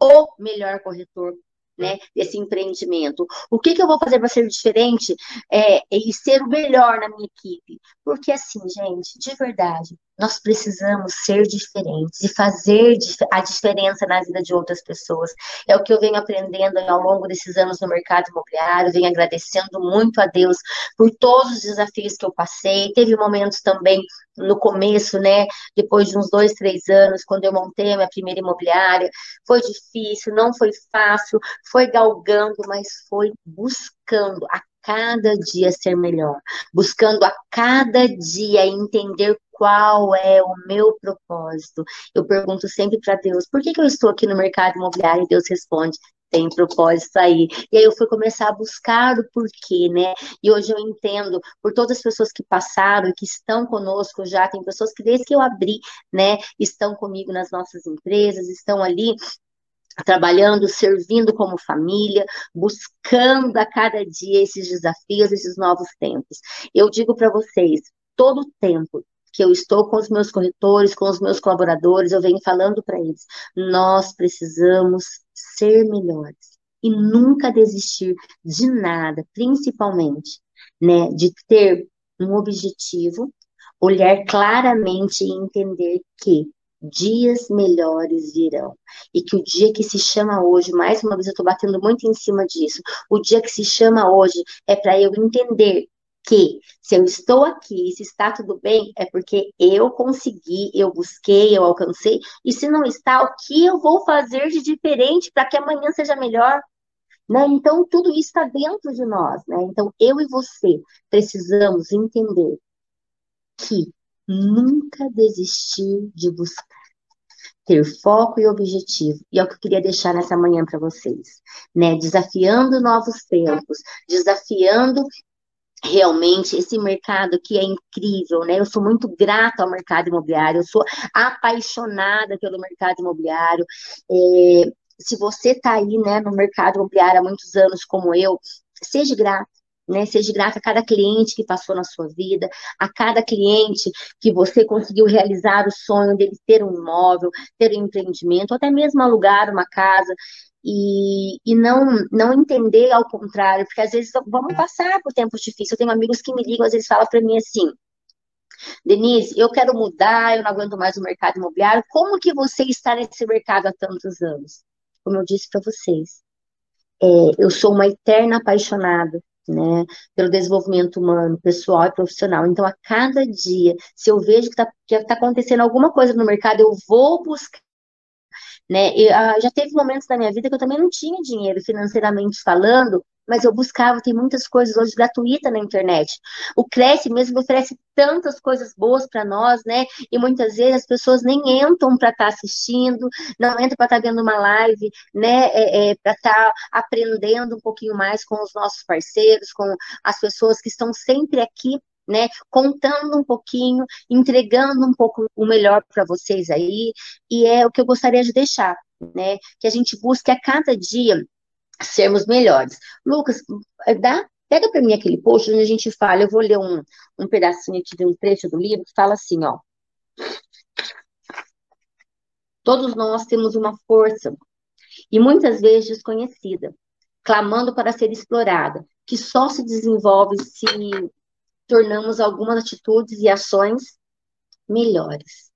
o melhor corretor né, desse empreendimento. O que, que eu vou fazer para ser diferente é, e ser o melhor na minha equipe? Porque assim, gente, de verdade, nós precisamos ser diferentes e fazer a diferença na vida de outras pessoas. É o que eu venho aprendendo ao longo desses anos no mercado imobiliário, venho agradecendo muito a Deus por todos os desafios que eu passei. Teve momentos também no começo, né, depois de uns dois, três anos, quando eu montei a minha primeira imobiliária, foi difícil, não foi fácil, foi galgando, mas foi buscando a cada dia ser melhor, buscando a cada dia entender qual é o meu propósito. Eu pergunto sempre para Deus, por que, que eu estou aqui no mercado imobiliário? E Deus responde, tem propósito aí. E aí eu fui começar a buscar o porquê, né? E hoje eu entendo, por todas as pessoas que passaram e que estão conosco já, tem pessoas que desde que eu abri, né, estão comigo nas nossas empresas, estão ali trabalhando, servindo como família, buscando a cada dia esses desafios, esses novos tempos. Eu digo para vocês, todo tempo que eu estou com os meus corretores, com os meus colaboradores, eu venho falando para eles, nós precisamos ser melhores e nunca desistir de nada, principalmente, né, de ter um objetivo, olhar claramente e entender que dias melhores virão. E que o dia que se chama hoje, mais uma vez eu estou batendo muito em cima disso, o dia que se chama hoje é para eu entender que se eu estou aqui, se está tudo bem, é porque eu consegui, eu busquei, eu alcancei, e se não está, o que eu vou fazer de diferente para que amanhã seja melhor? Né? Então, tudo isso está dentro de nós. Né? Então, eu e você precisamos entender que nunca desistir de buscar. Ter foco e objetivo. E é o que eu queria deixar nessa manhã para vocês. Né? Desafiando novos tempos, desafiando realmente esse mercado que é incrível, né? Eu sou muito grata ao mercado imobiliário, eu sou apaixonada pelo mercado imobiliário. É, se você está aí, né, no mercado imobiliário há muitos anos como eu, seja grato né? Seja grata a cada cliente que passou na sua vida, a cada cliente que você conseguiu realizar o sonho dele ter um imóvel, ter um empreendimento, ou até mesmo alugar uma casa. E, e não, não entender ao contrário, porque às vezes vamos passar por tempos difíceis. Eu tenho amigos que me ligam, às vezes falam para mim assim: Denise, eu quero mudar, eu não aguento mais o mercado imobiliário. Como que você está nesse mercado há tantos anos? Como eu disse para vocês, é, eu sou uma eterna apaixonada né, pelo desenvolvimento humano, pessoal e profissional. Então, a cada dia, se eu vejo que está tá acontecendo alguma coisa no mercado, eu vou buscar. Né? Eu, ah, já teve momentos na minha vida que eu também não tinha dinheiro financeiramente falando, mas eu buscava, tem muitas coisas hoje gratuitas na internet. O Cresce mesmo oferece tantas coisas boas para nós, né? E muitas vezes as pessoas nem entram para estar tá assistindo, não entram para estar tá vendo uma live, né? É, é, para estar tá aprendendo um pouquinho mais com os nossos parceiros, com as pessoas que estão sempre aqui né, contando um pouquinho, entregando um pouco o melhor para vocês aí, e é o que eu gostaria de deixar, né? Que a gente busque a cada dia sermos melhores. Lucas, dá, pega para mim aquele post onde a gente fala, eu vou ler um, um pedacinho aqui de um trecho do livro que fala assim, ó. Todos nós temos uma força, e muitas vezes desconhecida, clamando para ser explorada, que só se desenvolve se tornamos algumas atitudes e ações melhores.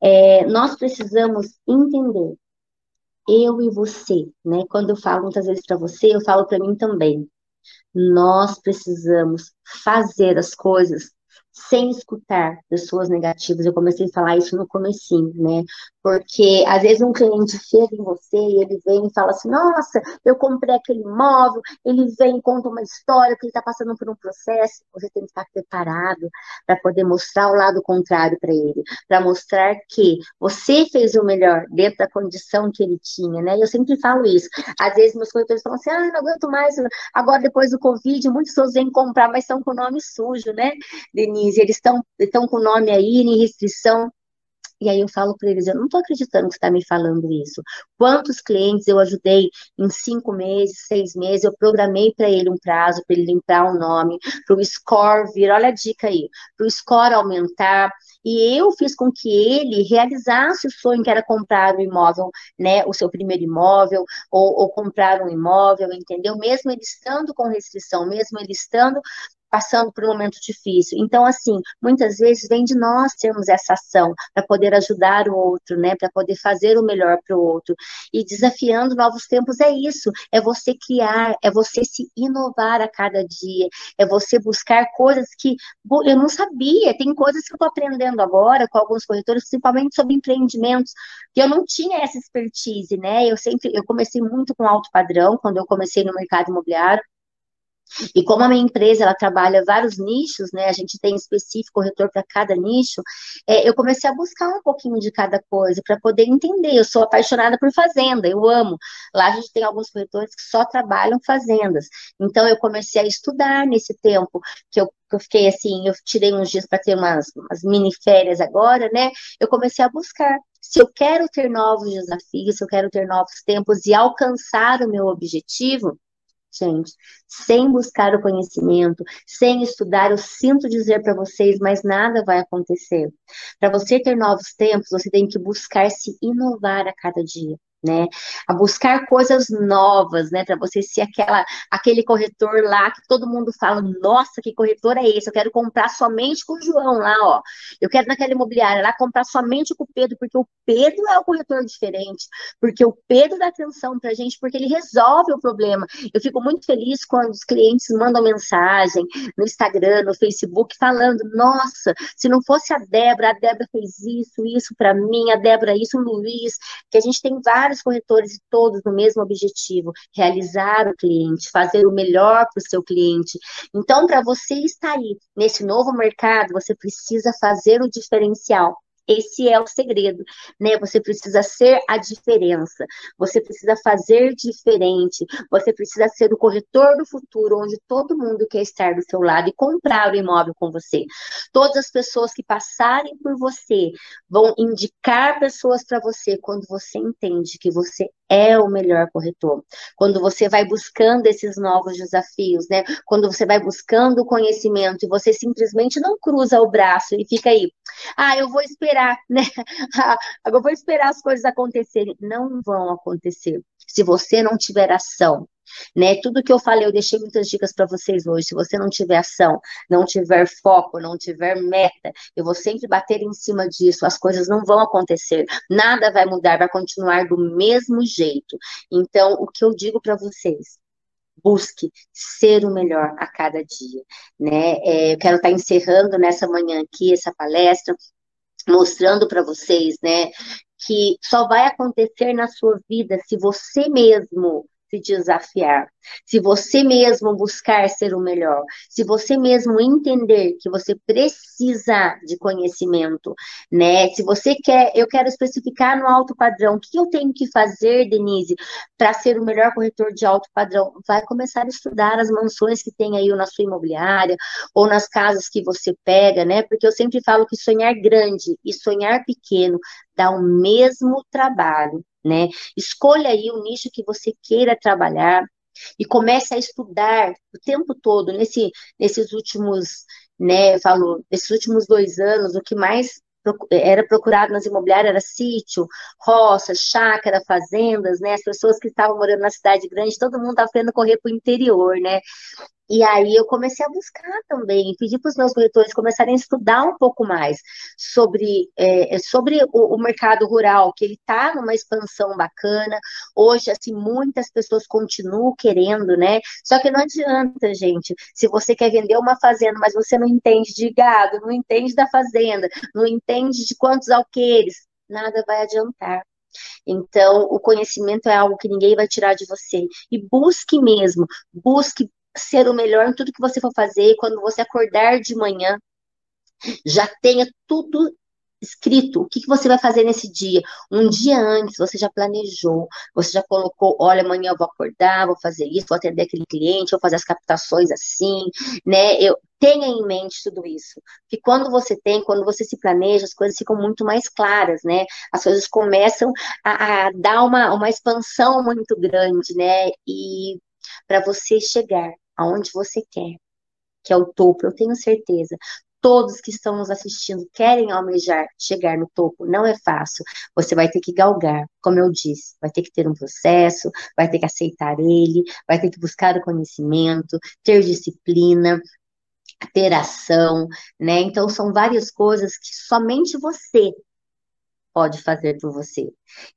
É, nós precisamos entender, eu e você, né? Quando eu falo muitas vezes para você, eu falo para mim também. Nós precisamos fazer as coisas sem escutar pessoas negativas. Eu comecei a falar isso no comecinho, né? Porque às vezes um cliente chega em você e ele vem e fala assim: Nossa, eu comprei aquele imóvel. Ele vem e conta uma história que ele está passando por um processo. Você tem que estar preparado para poder mostrar o lado contrário para ele, para mostrar que você fez o melhor dentro da condição que ele tinha, né? Eu sempre falo isso. Às vezes meus corretores falam assim: Ah, não aguento mais. Agora, depois do Covid, muitos pessoas vêm comprar, mas estão com o nome sujo, né, Denise? Eles estão com o nome aí em restrição. E aí eu falo para eles, eu não estou acreditando que você está me falando isso. Quantos clientes eu ajudei em cinco meses, seis meses, eu programei para ele um prazo, para ele limpar o nome, para o score vir, olha a dica aí, para o score aumentar, e eu fiz com que ele realizasse o sonho que era comprar um imóvel, né, o seu primeiro imóvel, ou, ou comprar um imóvel, entendeu? Mesmo ele estando com restrição, mesmo ele estando passando por um momento difícil. Então, assim, muitas vezes vem de nós termos essa ação para poder ajudar o outro, né? Para poder fazer o melhor para o outro. E desafiando novos tempos é isso: é você criar, é você se inovar a cada dia, é você buscar coisas que eu não sabia. Tem coisas que eu estou aprendendo agora com alguns corretores, principalmente sobre empreendimentos, que eu não tinha essa expertise, né? Eu sempre, eu comecei muito com alto padrão quando eu comecei no mercado imobiliário. E como a minha empresa ela trabalha vários nichos, né? A gente tem específico corretor para cada nicho. É, eu comecei a buscar um pouquinho de cada coisa para poder entender. Eu sou apaixonada por fazenda, eu amo. Lá a gente tem alguns corretores que só trabalham fazendas. Então eu comecei a estudar nesse tempo que eu eu fiquei assim, eu tirei uns dias para ter umas, umas mini férias agora, né? Eu comecei a buscar se eu quero ter novos desafios, se eu quero ter novos tempos e alcançar o meu objetivo, sem buscar o conhecimento, sem estudar, eu sinto dizer para vocês, mas nada vai acontecer. Para você ter novos tempos, você tem que buscar se inovar a cada dia né? A buscar coisas novas, né? Para você ser aquela, aquele corretor lá que todo mundo fala, nossa, que corretor é esse? Eu quero comprar somente com o João lá, ó. Eu quero naquela imobiliária lá comprar somente com o Pedro, porque o Pedro é o corretor diferente, porque o Pedro dá atenção pra gente, porque ele resolve o problema. Eu fico muito feliz quando os clientes mandam mensagem no Instagram, no Facebook, falando, nossa, se não fosse a Débora, a Débora fez isso, isso para mim, a Débora isso, o Luiz, que a gente tem vários vários corretores e todos no mesmo objetivo, realizar o cliente, fazer o melhor para o seu cliente. Então, para você estar aí nesse novo mercado, você precisa fazer o diferencial. Esse é o segredo, né? Você precisa ser a diferença, você precisa fazer diferente, você precisa ser o corretor do futuro, onde todo mundo quer estar do seu lado e comprar o imóvel com você. Todas as pessoas que passarem por você vão indicar pessoas para você quando você entende que você é o melhor corretor. Quando você vai buscando esses novos desafios, né? Quando você vai buscando o conhecimento e você simplesmente não cruza o braço e fica aí, ah, eu vou esperar, né? Ah, eu vou esperar as coisas acontecerem. Não vão acontecer se você não tiver ação. Né? Tudo que eu falei, eu deixei muitas dicas para vocês hoje. Se você não tiver ação, não tiver foco, não tiver meta, eu vou sempre bater em cima disso. As coisas não vão acontecer, nada vai mudar, vai continuar do mesmo jeito. Então, o que eu digo para vocês? Busque ser o melhor a cada dia, né? É, eu quero estar tá encerrando nessa manhã aqui essa palestra, mostrando para vocês, né, que só vai acontecer na sua vida se você mesmo se desafiar, se você mesmo buscar ser o melhor, se você mesmo entender que você precisa de conhecimento, né? Se você quer, eu quero especificar no alto padrão, o que eu tenho que fazer, Denise, para ser o melhor corretor de alto padrão? Vai começar a estudar as mansões que tem aí na sua imobiliária ou nas casas que você pega, né? Porque eu sempre falo que sonhar grande e sonhar pequeno dá o mesmo trabalho né? Escolha aí o nicho que você queira trabalhar e comece a estudar o tempo todo, nesse, nesses últimos, né, falou, nesses últimos dois anos, o que mais era procurado nas imobiliárias era sítio, roça, chácara, fazendas, né? As pessoas que estavam morando na cidade grande, todo mundo estava querendo correr para o interior, né? E aí eu comecei a buscar também, pedi para os meus corretores começarem a estudar um pouco mais sobre, é, sobre o, o, mercado rural, que ele está numa expansão bacana. Hoje, assim, muitas pessoas continuam querendo, né? Só que não adianta, gente. Se você quer vender uma fazenda, mas você não entende de gado, não entende da fazenda, não entende de quantos alqueires, nada vai adiantar. Então, o conhecimento é algo que ninguém vai tirar de você. E busque mesmo, busque ser o melhor em tudo que você for fazer, quando você acordar de manhã, já tenha tudo escrito o que, que você vai fazer nesse dia. Um dia antes, você já planejou, você já colocou, olha, amanhã eu vou acordar, vou fazer isso, vou atender aquele cliente, vou fazer as captações assim, né? Eu tenha em mente tudo isso. Que quando você tem, quando você se planeja, as coisas ficam muito mais claras, né? As coisas começam a, a dar uma, uma expansão muito grande, né? E para você chegar aonde você quer, que é o topo, eu tenho certeza. Todos que estão nos assistindo querem almejar chegar no topo, não é fácil. Você vai ter que galgar, como eu disse, vai ter que ter um processo, vai ter que aceitar ele, vai ter que buscar o conhecimento, ter disciplina, ter ação, né? Então são várias coisas que somente você pode fazer por você.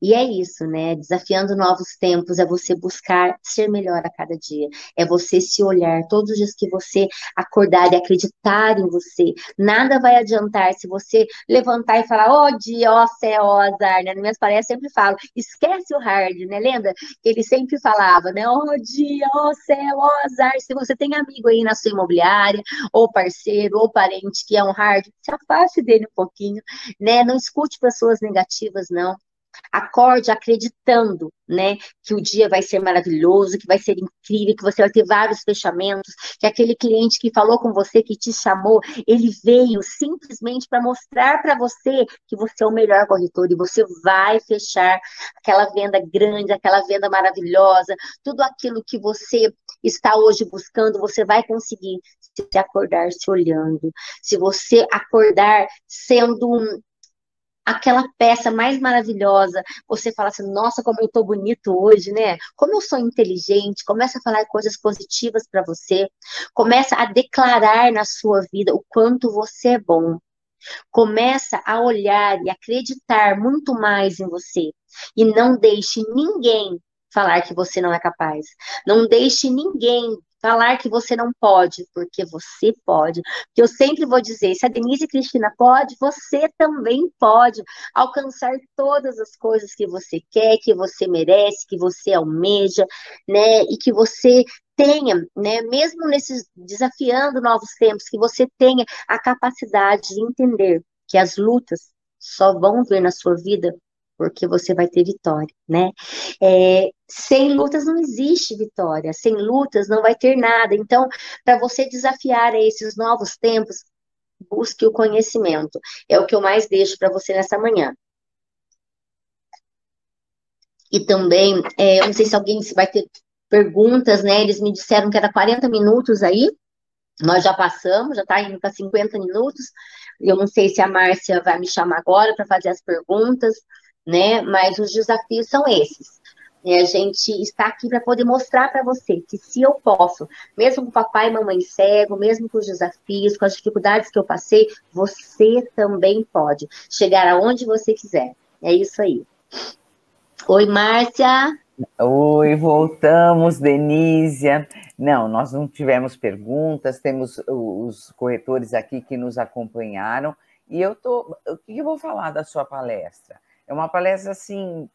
E é isso, né? Desafiando novos tempos é você buscar ser melhor a cada dia. É você se olhar todos os dias que você acordar e acreditar em você. Nada vai adiantar se você levantar e falar, ó oh, dia, ó oh, céu, ó oh, azar, né? Nas minhas palestras sempre falo, esquece o hard, né? Lembra? Ele sempre falava, né? Ó oh, dia, ó céu, ó azar. Se você tem amigo aí na sua imobiliária, ou parceiro, ou parente que é um hard, se afaste dele um pouquinho, né? Não escute pessoas negativas, não. Acorde acreditando, né, que o dia vai ser maravilhoso, que vai ser incrível, que você vai ter vários fechamentos, que aquele cliente que falou com você, que te chamou, ele veio simplesmente para mostrar para você que você é o melhor corretor e você vai fechar aquela venda grande, aquela venda maravilhosa, tudo aquilo que você está hoje buscando, você vai conseguir se acordar se olhando, se você acordar sendo aquela peça mais maravilhosa, você fala assim, nossa, como eu tô bonito hoje, né? Como eu sou inteligente, começa a falar coisas positivas para você, começa a declarar na sua vida o quanto você é bom. Começa a olhar e acreditar muito mais em você e não deixe ninguém falar que você não é capaz. Não deixe ninguém falar que você não pode, porque você pode. Porque eu sempre vou dizer, se a Denise Cristina pode, você também pode alcançar todas as coisas que você quer, que você merece, que você almeja, né? E que você tenha, né, mesmo nesses desafiando novos tempos, que você tenha a capacidade de entender que as lutas só vão vir na sua vida porque você vai ter vitória, né? É, sem lutas não existe vitória, sem lutas não vai ter nada. Então, para você desafiar esses novos tempos, busque o conhecimento. É o que eu mais deixo para você nessa manhã. E também, é, eu não sei se alguém vai ter perguntas, né? Eles me disseram que era 40 minutos aí. Nós já passamos, já está indo para 50 minutos. Eu não sei se a Márcia vai me chamar agora para fazer as perguntas né? Mas os desafios são esses. E a gente está aqui para poder mostrar para você que se eu posso, mesmo com papai e mamãe cego, mesmo com os desafios, com as dificuldades que eu passei, você também pode chegar aonde você quiser. É isso aí. Oi, Márcia. Oi, voltamos, Denísia. Não, nós não tivemos perguntas, temos os corretores aqui que nos acompanharam. E eu tô. O que eu vou falar da sua palestra? É uma palestra assim.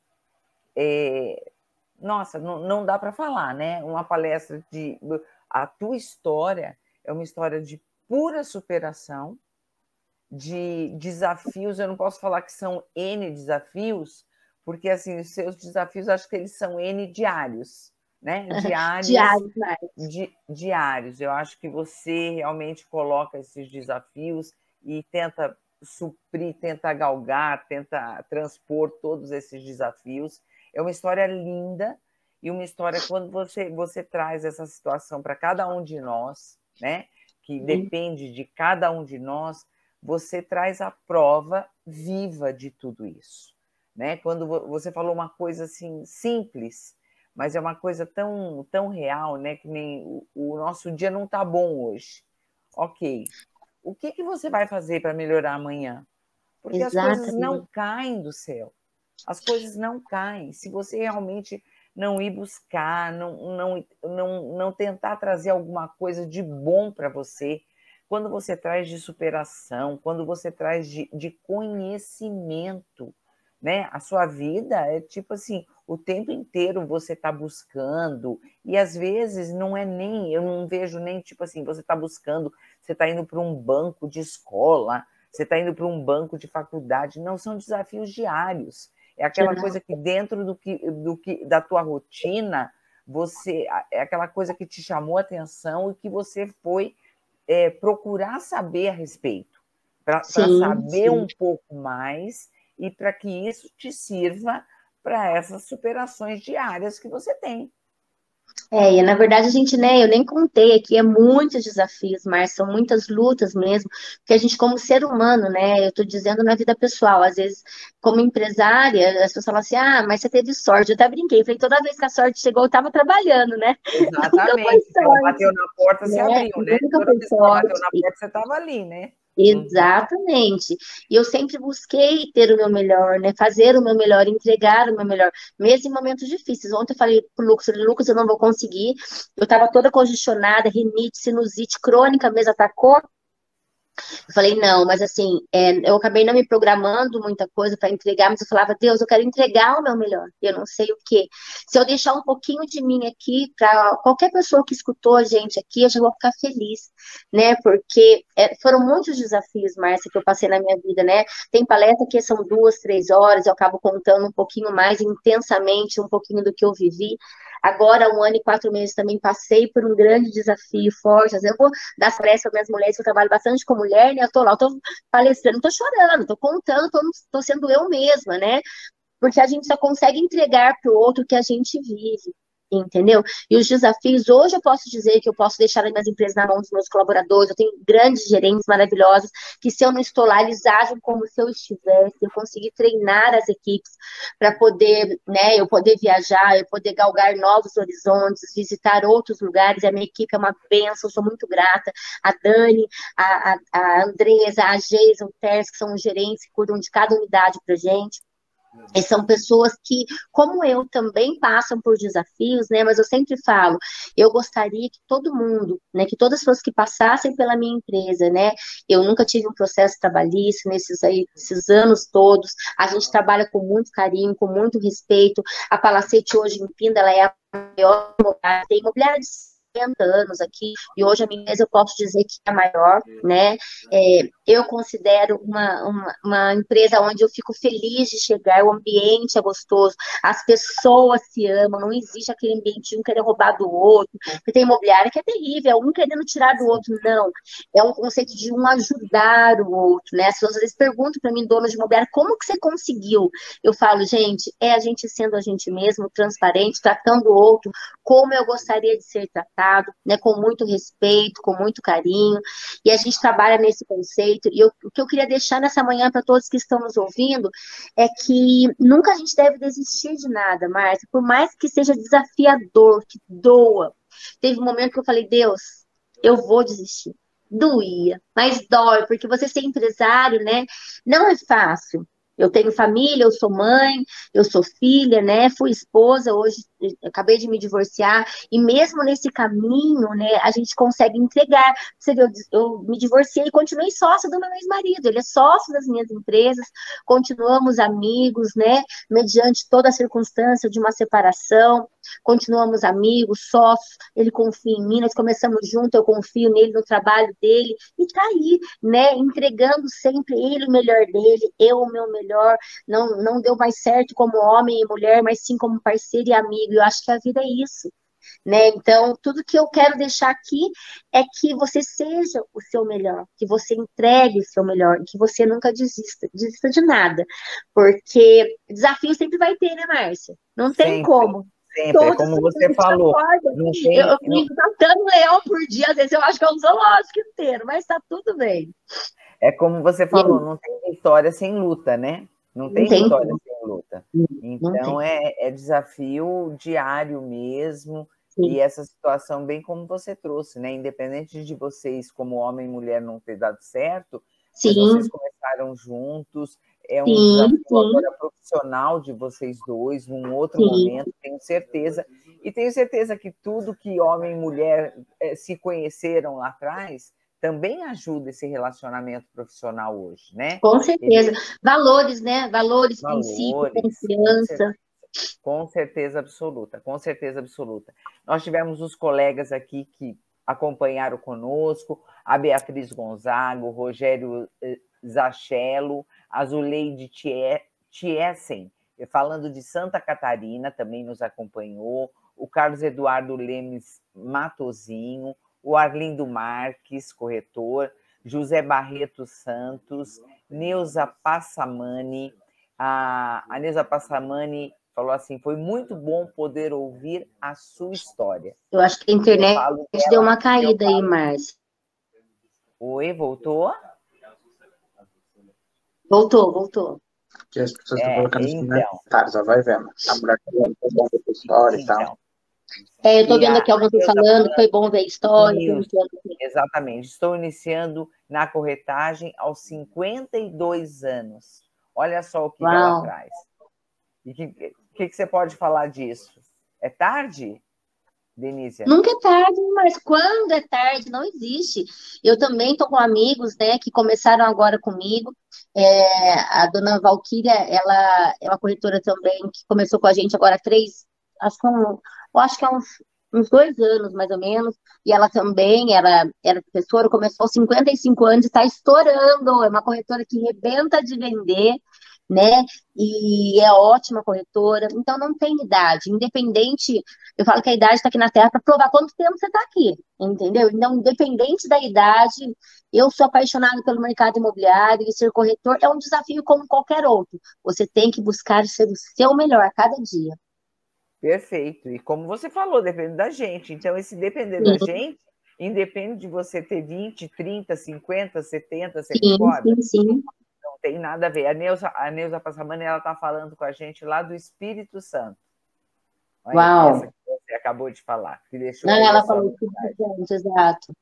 É... Nossa, não, não dá para falar, né? Uma palestra de. A tua história é uma história de pura superação, de desafios. Eu não posso falar que são N desafios, porque assim, os seus desafios acho que eles são N diários, né? Diários. diários, di, diários. Eu acho que você realmente coloca esses desafios e tenta suprir, tenta galgar, tenta transpor todos esses desafios. É uma história linda e uma história quando você você traz essa situação para cada um de nós, né? Que depende de cada um de nós, você traz a prova viva de tudo isso, né? Quando você falou uma coisa assim simples, mas é uma coisa tão tão real, né? Que nem o, o nosso dia não tá bom hoje. Ok, o que que você vai fazer para melhorar amanhã? Porque Exatamente. as coisas não caem do céu. As coisas não caem. Se você realmente não ir buscar, não, não, não, não tentar trazer alguma coisa de bom para você, quando você traz de superação, quando você traz de, de conhecimento, né? A sua vida é tipo assim, o tempo inteiro você está buscando, e às vezes não é nem, eu não vejo nem tipo assim, você está buscando, você está indo para um banco de escola, você está indo para um banco de faculdade. Não são desafios diários. É aquela coisa que dentro do que, do que da tua rotina, você é aquela coisa que te chamou a atenção e que você foi é, procurar saber a respeito, para saber sim. um pouco mais e para que isso te sirva para essas superações diárias que você tem. É, e na verdade a gente, né, eu nem contei aqui, é muitos desafios, mas são muitas lutas mesmo, porque a gente como ser humano, né, eu tô dizendo na vida pessoal, às vezes como empresária, as pessoas falam assim, ah, mas você teve sorte, eu até brinquei, falei, toda vez que a sorte chegou, eu tava trabalhando, né? Exatamente, então, bateu na porta, você né? abriu, né? Nunca toda vez que bateu na porta, você tava ali, né? Exatamente. E eu sempre busquei ter o meu melhor, né? Fazer o meu melhor, entregar o meu melhor, mesmo em momentos difíceis. Ontem eu falei pro Lucas, Lucas, eu não vou conseguir. Eu estava toda congestionada, rinite, sinusite crônica mesmo atacou. Eu falei, não, mas assim, é, eu acabei não me programando muita coisa para entregar, mas eu falava, Deus, eu quero entregar o meu melhor, eu não sei o quê. Se eu deixar um pouquinho de mim aqui, para qualquer pessoa que escutou a gente aqui, eu já vou ficar feliz, né? Porque é, foram muitos desafios, Márcia, que eu passei na minha vida, né? Tem palestra que são duas, três horas, eu acabo contando um pouquinho mais intensamente, um pouquinho do que eu vivi. Agora, um ano e quatro meses também passei por um grande desafio forte. Eu vou dar palestras para minhas mulheres, eu trabalho bastante com mulher, né? Eu tô lá, eu tô palestrando, tô chorando, tô contando, tô, tô sendo eu mesma, né? Porque a gente só consegue entregar para o outro o que a gente vive entendeu? E os desafios, hoje eu posso dizer que eu posso deixar as minhas empresas na mão dos meus colaboradores, eu tenho grandes gerentes maravilhosos, que se eu não estou lá, eles agem como se eu estivesse, eu consegui treinar as equipes para poder, né, eu poder viajar, eu poder galgar novos horizontes, visitar outros lugares, a minha equipe é uma bênção, sou muito grata, a Dani, a, a, a Andresa, a Geisa, o Ters, que são os gerentes que cuidam de cada unidade para gente, e são pessoas que, como eu, também passam por desafios, né? Mas eu sempre falo, eu gostaria que todo mundo, né? Que todas as pessoas que passassem pela minha empresa, né? Eu nunca tive um processo trabalhista nesses aí, esses anos todos. A gente trabalha com muito carinho, com muito respeito. A Palacete hoje em Pinda, ela é a maior imobiliária, tem imobiliária de 50 anos aqui, e hoje a minha empresa eu posso dizer que é maior, né? É, eu considero uma, uma, uma, empresa onde eu fico feliz de chegar, o ambiente é gostoso, as pessoas se amam, não existe aquele ambiente de um querer roubar do outro, porque tem imobiliária que é terrível, é um querendo tirar do outro, não. É um conceito de um ajudar o outro, né? As pessoas às vezes perguntam para mim, dona de imobiliária, como que você conseguiu? Eu falo, gente, é a gente sendo a gente mesmo, transparente, tratando o outro como eu gostaria de ser tratado, né, com muito respeito, com muito carinho, e a gente trabalha nesse conceito, e eu, o que eu queria deixar nessa manhã para todos que estão nos ouvindo é que nunca a gente deve desistir de nada, Márcia, por mais que seja desafiador, que doa. Teve um momento que eu falei, Deus, eu vou desistir. Doía, mas dói, porque você ser empresário, né, não é fácil. Eu tenho família, eu sou mãe, eu sou filha, né? Fui esposa, hoje acabei de me divorciar, e mesmo nesse caminho, né, a gente consegue entregar. Você vê, eu, eu me divorciei e continuei sócia do meu ex-marido, ele é sócio das minhas empresas, continuamos amigos, né? Mediante toda a circunstância de uma separação, continuamos amigos, sócios, ele confia em mim, nós começamos junto, eu confio nele no trabalho dele, e tá aí, né, entregando sempre ele o melhor dele, eu o meu melhor, não, não deu mais certo como homem e mulher, mas sim como parceiro e amigo, eu acho que a vida é isso, né? Então, tudo que eu quero deixar aqui é que você seja o seu melhor, que você entregue o seu melhor, que você nunca desista, desista de nada, porque desafio sempre vai ter, né, Márcia? Não tem Sempre. como. Sempre, Todos é como você falou. Não tem, Eu, fico matando leão por dia, às vezes eu acho que é um zoológico inteiro, mas tá tudo bem. É como você falou, não tem vitória sem luta, né? Não tem, Não tem vitória sem luta. Então é, é desafio diário mesmo. Sim. E essa situação, bem como você trouxe, né? Independente de vocês, como homem e mulher, não ter dado certo, Sim, vocês começaram juntos. É um Sim, desafio sim. agora profissional de vocês dois, num outro Sim. momento, tenho certeza. E tenho certeza que tudo que homem e mulher eh, se conheceram lá atrás também ajuda esse relacionamento profissional hoje, né? com certeza. Valores, né? Valores, princípios, Valores, confiança. Com certeza absoluta, com certeza absoluta. Nós tivemos os colegas aqui que acompanharam conosco, a Beatriz Gonzaga, o Rogério eh, Zachello, a Zuleide Tie- Tiessen, eh, falando de Santa Catarina, também nos acompanhou, o Carlos Eduardo Lemes Matozinho, o Arlindo Marques, corretor, José Barreto Santos, Neuza Passamani, a, a Neuza Passamani falou assim: foi muito bom poder ouvir a sua história. Eu acho que a internet falo deu dela, uma caída aí. Márcia. Oi, voltou? Voltou, voltou. que as pessoas estão É, colocando assim, né? então, Tá, já vai vendo. A mulher tá é bom ver a história e tal. então. É, eu tô E vendo aqui a algumas pessoas Neuza falando que foi bom ver a história. Exatamente. Estou iniciando na corretagem aos 52 anos. Olha só o que, que ela traz. E o que, que, que você pode falar disso? É tarde, Denícia? Nunca é tarde, mas quando é tarde, não existe. Eu também estou com amigos, né, que começaram agora comigo. É, a dona Valquíria, ela é uma corretora também que começou com a gente agora há três, acho que, é um, acho que é uns, uns dois anos, mais ou menos. E ela também era, era professora, começou aos 55 anos está estourando. É uma corretora que rebenta de vender, né? E é ótima corretora. Então não tem idade, independente. Eu falo que a idade está aqui na Terra para provar quanto tempo você está aqui, entendeu? Então, independente da idade, eu sou apaixonada pelo mercado imobiliário e ser corretor é um desafio como qualquer outro. Você tem que buscar ser o seu melhor a cada dia. Perfeito. E como você falou, depende da gente. Então, esse depender da gente, independe de você ter 20, 30, 50, 70, você Sim, sim, sim. Tem nada a ver. A Neuza, a Neuza Passamani, ela está falando com a gente lá do Espírito Santo. Olha, Uau. essa que você acabou de falar, que deixou Não, ela falou pra gente, exato.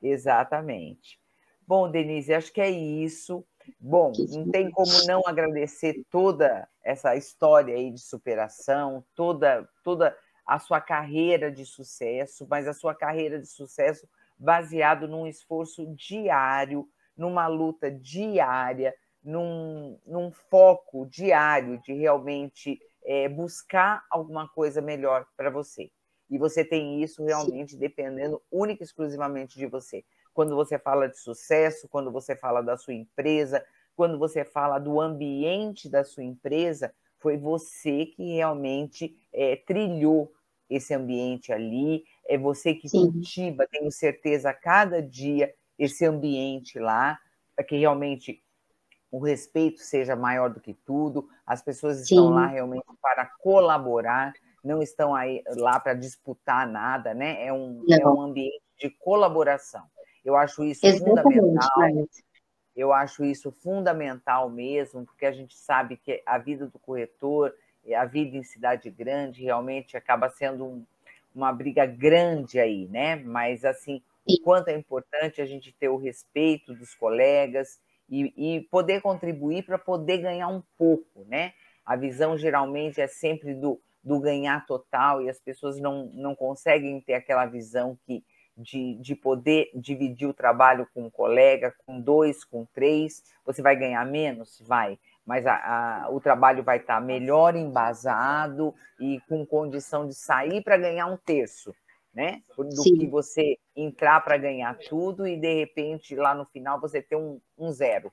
Exatamente. Bom, Denise, acho que é isso. Bom, não tem como não agradecer toda essa história aí de superação, toda, toda a sua carreira de sucesso, mas a sua carreira de sucesso baseado num esforço diário, numa luta diária, num, num foco diário de realmente é, buscar alguma coisa melhor para você. E você tem isso realmente dependendo única e exclusivamente de você. Quando você fala de sucesso, quando você fala da sua empresa, quando você fala do ambiente da sua empresa, foi você que realmente é, trilhou esse ambiente ali, é você que Sim. cultiva, tenho certeza, a cada dia esse ambiente lá, que realmente o respeito seja maior do que tudo, as pessoas estão Sim. lá realmente para colaborar, não estão aí lá para disputar nada, né? É um, é um ambiente de colaboração. Eu acho isso Exatamente, fundamental. Eu acho isso fundamental mesmo, porque a gente sabe que a vida do corretor, a vida em cidade grande, realmente acaba sendo um- uma briga grande aí, né? Mas, assim, o quanto é importante a gente ter o respeito dos colegas e, e poder contribuir para poder ganhar um pouco, né? A visão geralmente é sempre do, do ganhar total e as pessoas não, não conseguem ter aquela visão que de, de poder dividir o trabalho com um colega, com dois, com três, você vai ganhar menos? Vai, mas a, a, o trabalho vai estar melhor embasado e com condição de sair para ganhar um terço, né? Do Sim. que você entrar para ganhar tudo e de repente lá no final você ter um, um zero.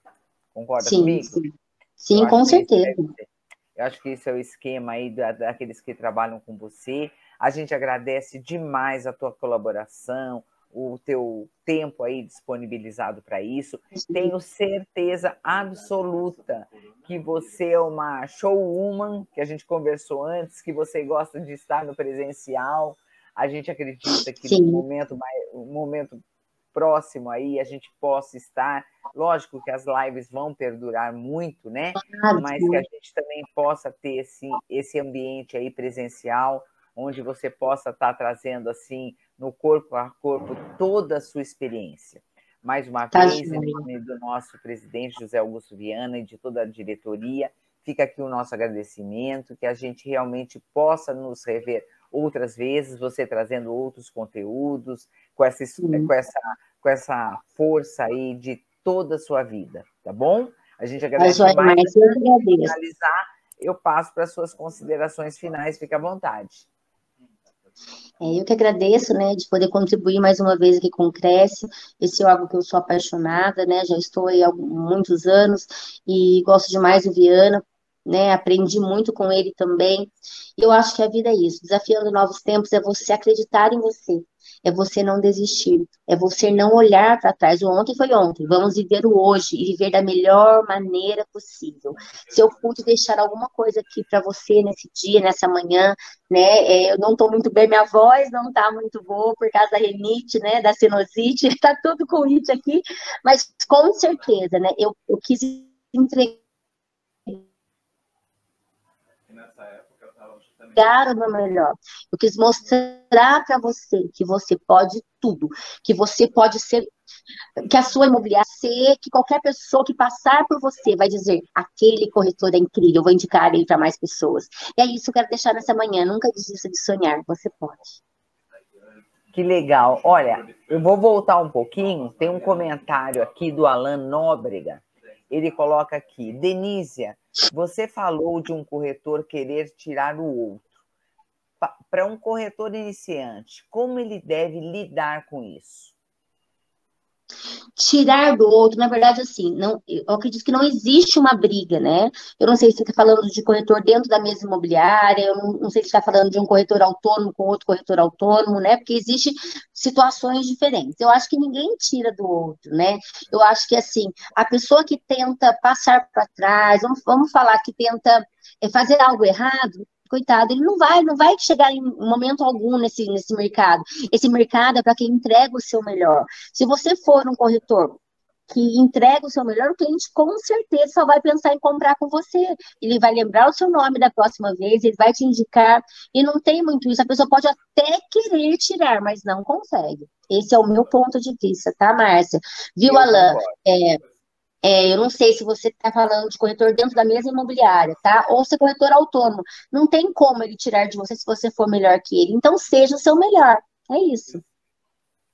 Concorda Sim, comigo? sim. Sim, com esse certeza. ser- Eu acho que esse é o esquema aí da- daqueles que trabalham com você. A gente agradece demais a tua colaboração, o teu tempo aí disponibilizado para isso. Tenho certeza absoluta que você é uma showwoman, que a gente conversou antes, que você gosta de estar no presencial. A gente acredita que Sim. no momento, um momento próximo aí a gente possa estar. Lógico que as lives vão perdurar muito, né? Mas que a gente também possa ter esse, esse ambiente aí presencial, onde você possa estar trazendo assim no corpo a corpo toda a sua experiência. Mais uma tá vez, em nome do nosso presidente José Augusto Viana e de toda a diretoria, fica aqui o nosso agradecimento, que a gente realmente possa nos rever outras vezes, você trazendo outros conteúdos, com essa, com essa, com essa força aí de toda a sua vida, tá bom? A gente agradece mais. mais eu finalizar, eu passo para as suas considerações finais, fique à vontade. É, eu que agradeço, né, de poder contribuir mais uma vez aqui com o Cresce. Esse é algo que eu sou apaixonada, né, já estou aí há muitos anos e gosto demais do Viana, né, aprendi muito com ele também. E eu acho que a vida é isso, desafiando novos tempos é você acreditar em você, é você não desistir, é você não olhar para trás. O ontem foi ontem, vamos viver o hoje e viver da melhor maneira possível. Se eu pude deixar alguma coisa aqui para você nesse dia, nessa manhã, né? É, eu não estou muito bem, minha voz não está muito boa por causa da renite, né? Da sinusite, está tudo com it aqui, mas com certeza, né? Eu, eu quis entregar entregar o meu melhor. Eu quis mostrar para você que você pode tudo, que você pode ser, que a sua imobiliária ser, que qualquer pessoa que passar por você vai dizer: aquele corretor é incrível, eu vou indicar ele para mais pessoas. E é isso que eu quero deixar nessa manhã. Nunca desista de sonhar, você pode. Que legal. Olha, eu vou voltar um pouquinho. Tem um comentário aqui do Alan Nóbrega. Ele coloca aqui: Denísia, você falou de um corretor querer tirar o outro. Para um corretor iniciante, como ele deve lidar com isso? Tirar do outro, na verdade, assim, não, eu acredito que não existe uma briga, né? Eu não sei se você está falando de corretor dentro da mesma imobiliária, eu não, não sei se está falando de um corretor autônomo com outro corretor autônomo, né? Porque existem situações diferentes. Eu acho que ninguém tira do outro, né? Eu acho que, assim, a pessoa que tenta passar para trás, vamos, vamos falar que tenta é, fazer algo errado, coitado, ele não vai, não vai chegar em momento algum nesse, nesse mercado. Esse mercado é para quem entrega o seu melhor. Se você for um corretor que entrega o seu melhor, o cliente com certeza só vai pensar em comprar com você. Ele vai lembrar o seu nome da próxima vez, ele vai te indicar, e não tem muito isso. A pessoa pode até querer tirar, mas não consegue. Esse é o meu ponto de vista, tá, Márcia? Viu, Alain? É, é, eu não sei se você está falando de corretor dentro da mesma imobiliária, tá? Ou se é corretor autônomo. Não tem como ele tirar de você se você for melhor que ele. Então, seja o seu melhor. É isso.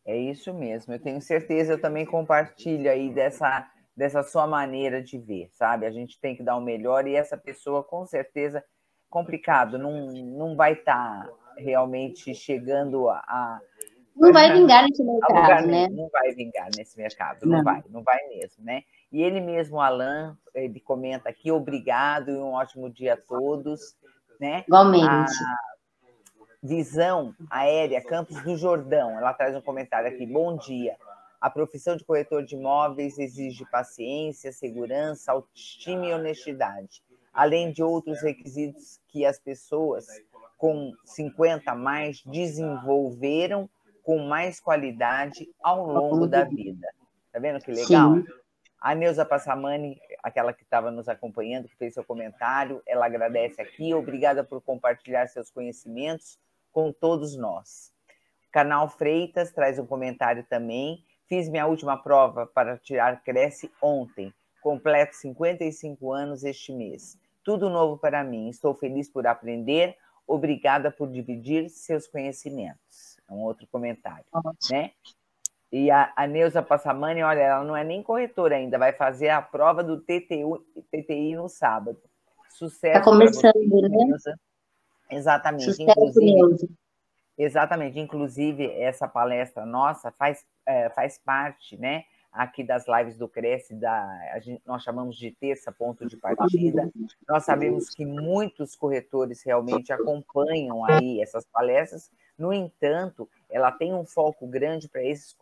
É isso mesmo. Eu tenho certeza, eu também compartilho aí dessa, dessa sua maneira de ver, sabe? A gente tem que dar o melhor e essa pessoa, com certeza, complicado, não, não vai estar tá realmente chegando a, não vai vingar nesse mercado, né? Não vai vingar nesse mercado, não, não, vai, não vai mesmo, né? E ele mesmo, Alan, ele comenta aqui, obrigado e um ótimo dia a todos, né? Igualmente. A visão aérea Campos do Jordão, ela traz um comentário aqui, bom dia. A profissão de corretor de imóveis exige paciência, segurança, autoestima e honestidade, além de outros requisitos que as pessoas com 50 a mais desenvolveram com mais qualidade ao longo da vida. Tá vendo que legal? Sim. A Neuza Passamani, aquela que estava nos acompanhando, que fez seu comentário, ela agradece aqui. Obrigada por compartilhar seus conhecimentos com todos nós. Canal Freitas traz um comentário também. Fiz minha última prova para tirar Cresce ontem. Completo 55 anos este mês. Tudo novo para mim. Estou feliz por aprender. Obrigada por dividir seus conhecimentos. É um outro comentário, né? E a, a Neuza Passamani, olha, ela não é nem corretora ainda, vai fazer a prova do TTU, TTI no sábado. Sucesso. Está começando, você, né? Neuza. Exatamente. Sucesso, inclusive, Neuza. Exatamente. Inclusive, essa palestra nossa faz, é, faz parte, né? aqui das lives do Cresce, da, gente, nós chamamos de terça ponto de partida. Nós sabemos que muitos corretores realmente acompanham aí essas palestras, no entanto, ela tem um foco grande para esses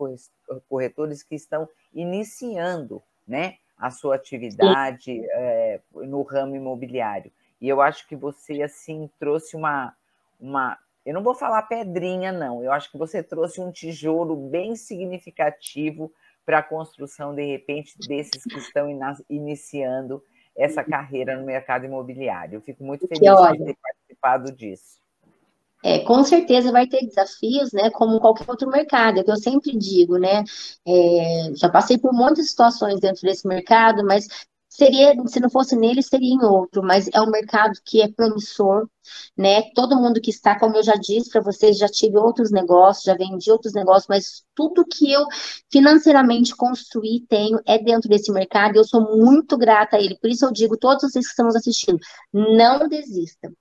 corretores que estão iniciando né, a sua atividade é, no ramo imobiliário. E eu acho que você, assim, trouxe uma, uma. Eu não vou falar pedrinha, não. Eu acho que você trouxe um tijolo bem significativo para a construção, de repente, desses que estão iniciando essa carreira no mercado imobiliário. Eu fico muito feliz de ter participado disso. É, com certeza vai ter desafios, né, como qualquer outro mercado, é que eu sempre digo, né, é, já passei por muitas situações dentro desse mercado, mas seria, se não fosse nele, seria em outro, mas é um mercado que é promissor, né? Todo mundo que está, como eu já disse para vocês, já tive outros negócios, já vendi outros negócios, mas tudo que eu financeiramente construí tenho é dentro desse mercado e eu sou muito grata a ele. Por isso eu digo, todos vocês que estão nos assistindo, não desistam.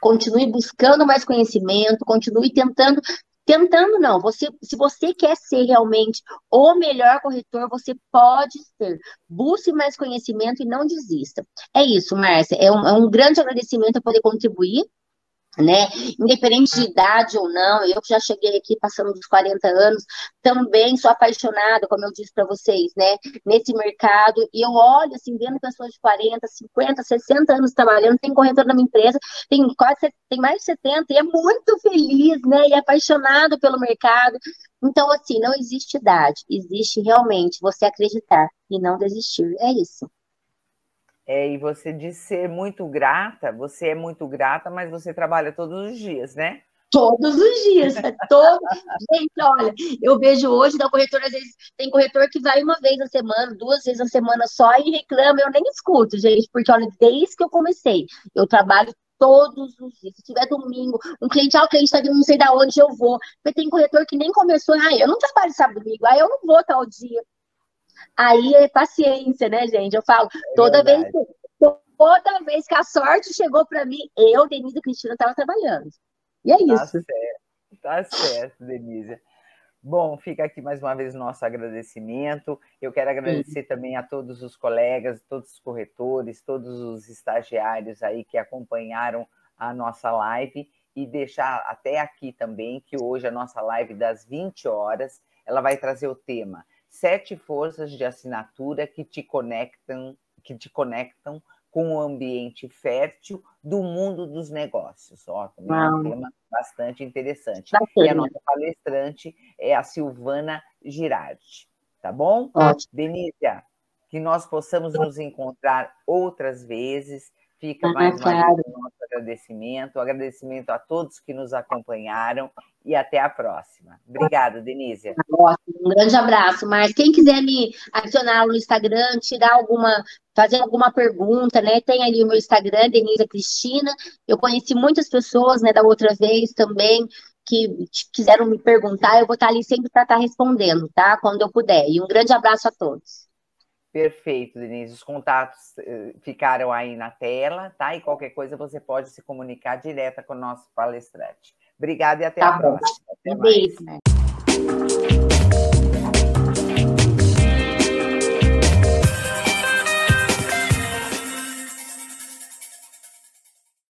Continue buscando mais conhecimento, continue tentando Tentando não, você, se você quer ser realmente o melhor corretor, você pode ser. Busque mais conhecimento e não desista. É isso, Márcia. É um, é um grande agradecimento a poder contribuir né? Independente de idade ou não, eu já cheguei aqui passando dos 40 anos, também sou apaixonada, como eu disse para vocês, né? Nesse mercado, e eu olho assim, vendo pessoas de 40, 50, 60 anos trabalhando, tem corretor na minha empresa, tem quase tem mais de 70 e é muito feliz, né? E apaixonado pelo mercado. Então, assim, não existe idade, existe realmente você acreditar e não desistir. É isso. É, e você diz ser muito grata, você é muito grata, mas você trabalha todos os dias, né? Todos os dias, é todo... gente, olha, eu vejo hoje da corretora, às vezes tem corretor que vai uma vez na semana, duas vezes na semana só e reclama, eu nem escuto, gente, porque olha, desde que eu comecei, eu trabalho todos os dias. Se tiver domingo, um cliente, ah, o cliente está vindo, não sei da onde eu vou. Porque tem corretor que nem começou, ah, eu não trabalho sábado domingo, ah, eu não vou tal dia. Aí é paciência, né, gente? Eu falo, é toda vez que toda vez que a sorte chegou para mim, eu, Denise e Cristina, estava trabalhando. E é tá isso. Certo, tá certo, Denise. Bom, fica aqui mais uma vez o nosso agradecimento. Eu quero agradecer Sim. também a todos os colegas, todos os corretores, todos os estagiários aí que acompanharam a nossa live e deixar até aqui também que hoje a nossa live das 20 horas, ela vai trazer o tema sete forças de assinatura que te conectam, que te conectam com o ambiente fértil do mundo dos negócios. Ó, também é um tema bastante interessante. E a nossa palestrante é a Silvana Girardi, tá bom? Ótimo. Denícia, que nós possamos nos encontrar outras vezes. Fica mais uma vez o nosso agradecimento, agradecimento a todos que nos acompanharam e até a próxima. Obrigada, Denise. Um grande abraço, mas quem quiser me adicionar no Instagram, tirar alguma, fazer alguma pergunta, né? Tem ali o meu Instagram, Denise Cristina. Eu conheci muitas pessoas, né, da outra vez também que quiseram me perguntar, eu vou estar ali sempre para estar respondendo, tá? Quando eu puder. E um grande abraço a todos. Perfeito, Denise. Os contatos eh, ficaram aí na tela, tá? E qualquer coisa você pode se comunicar direta com o nosso palestrante. Obrigada e até tá a bom. próxima. Até um beijo.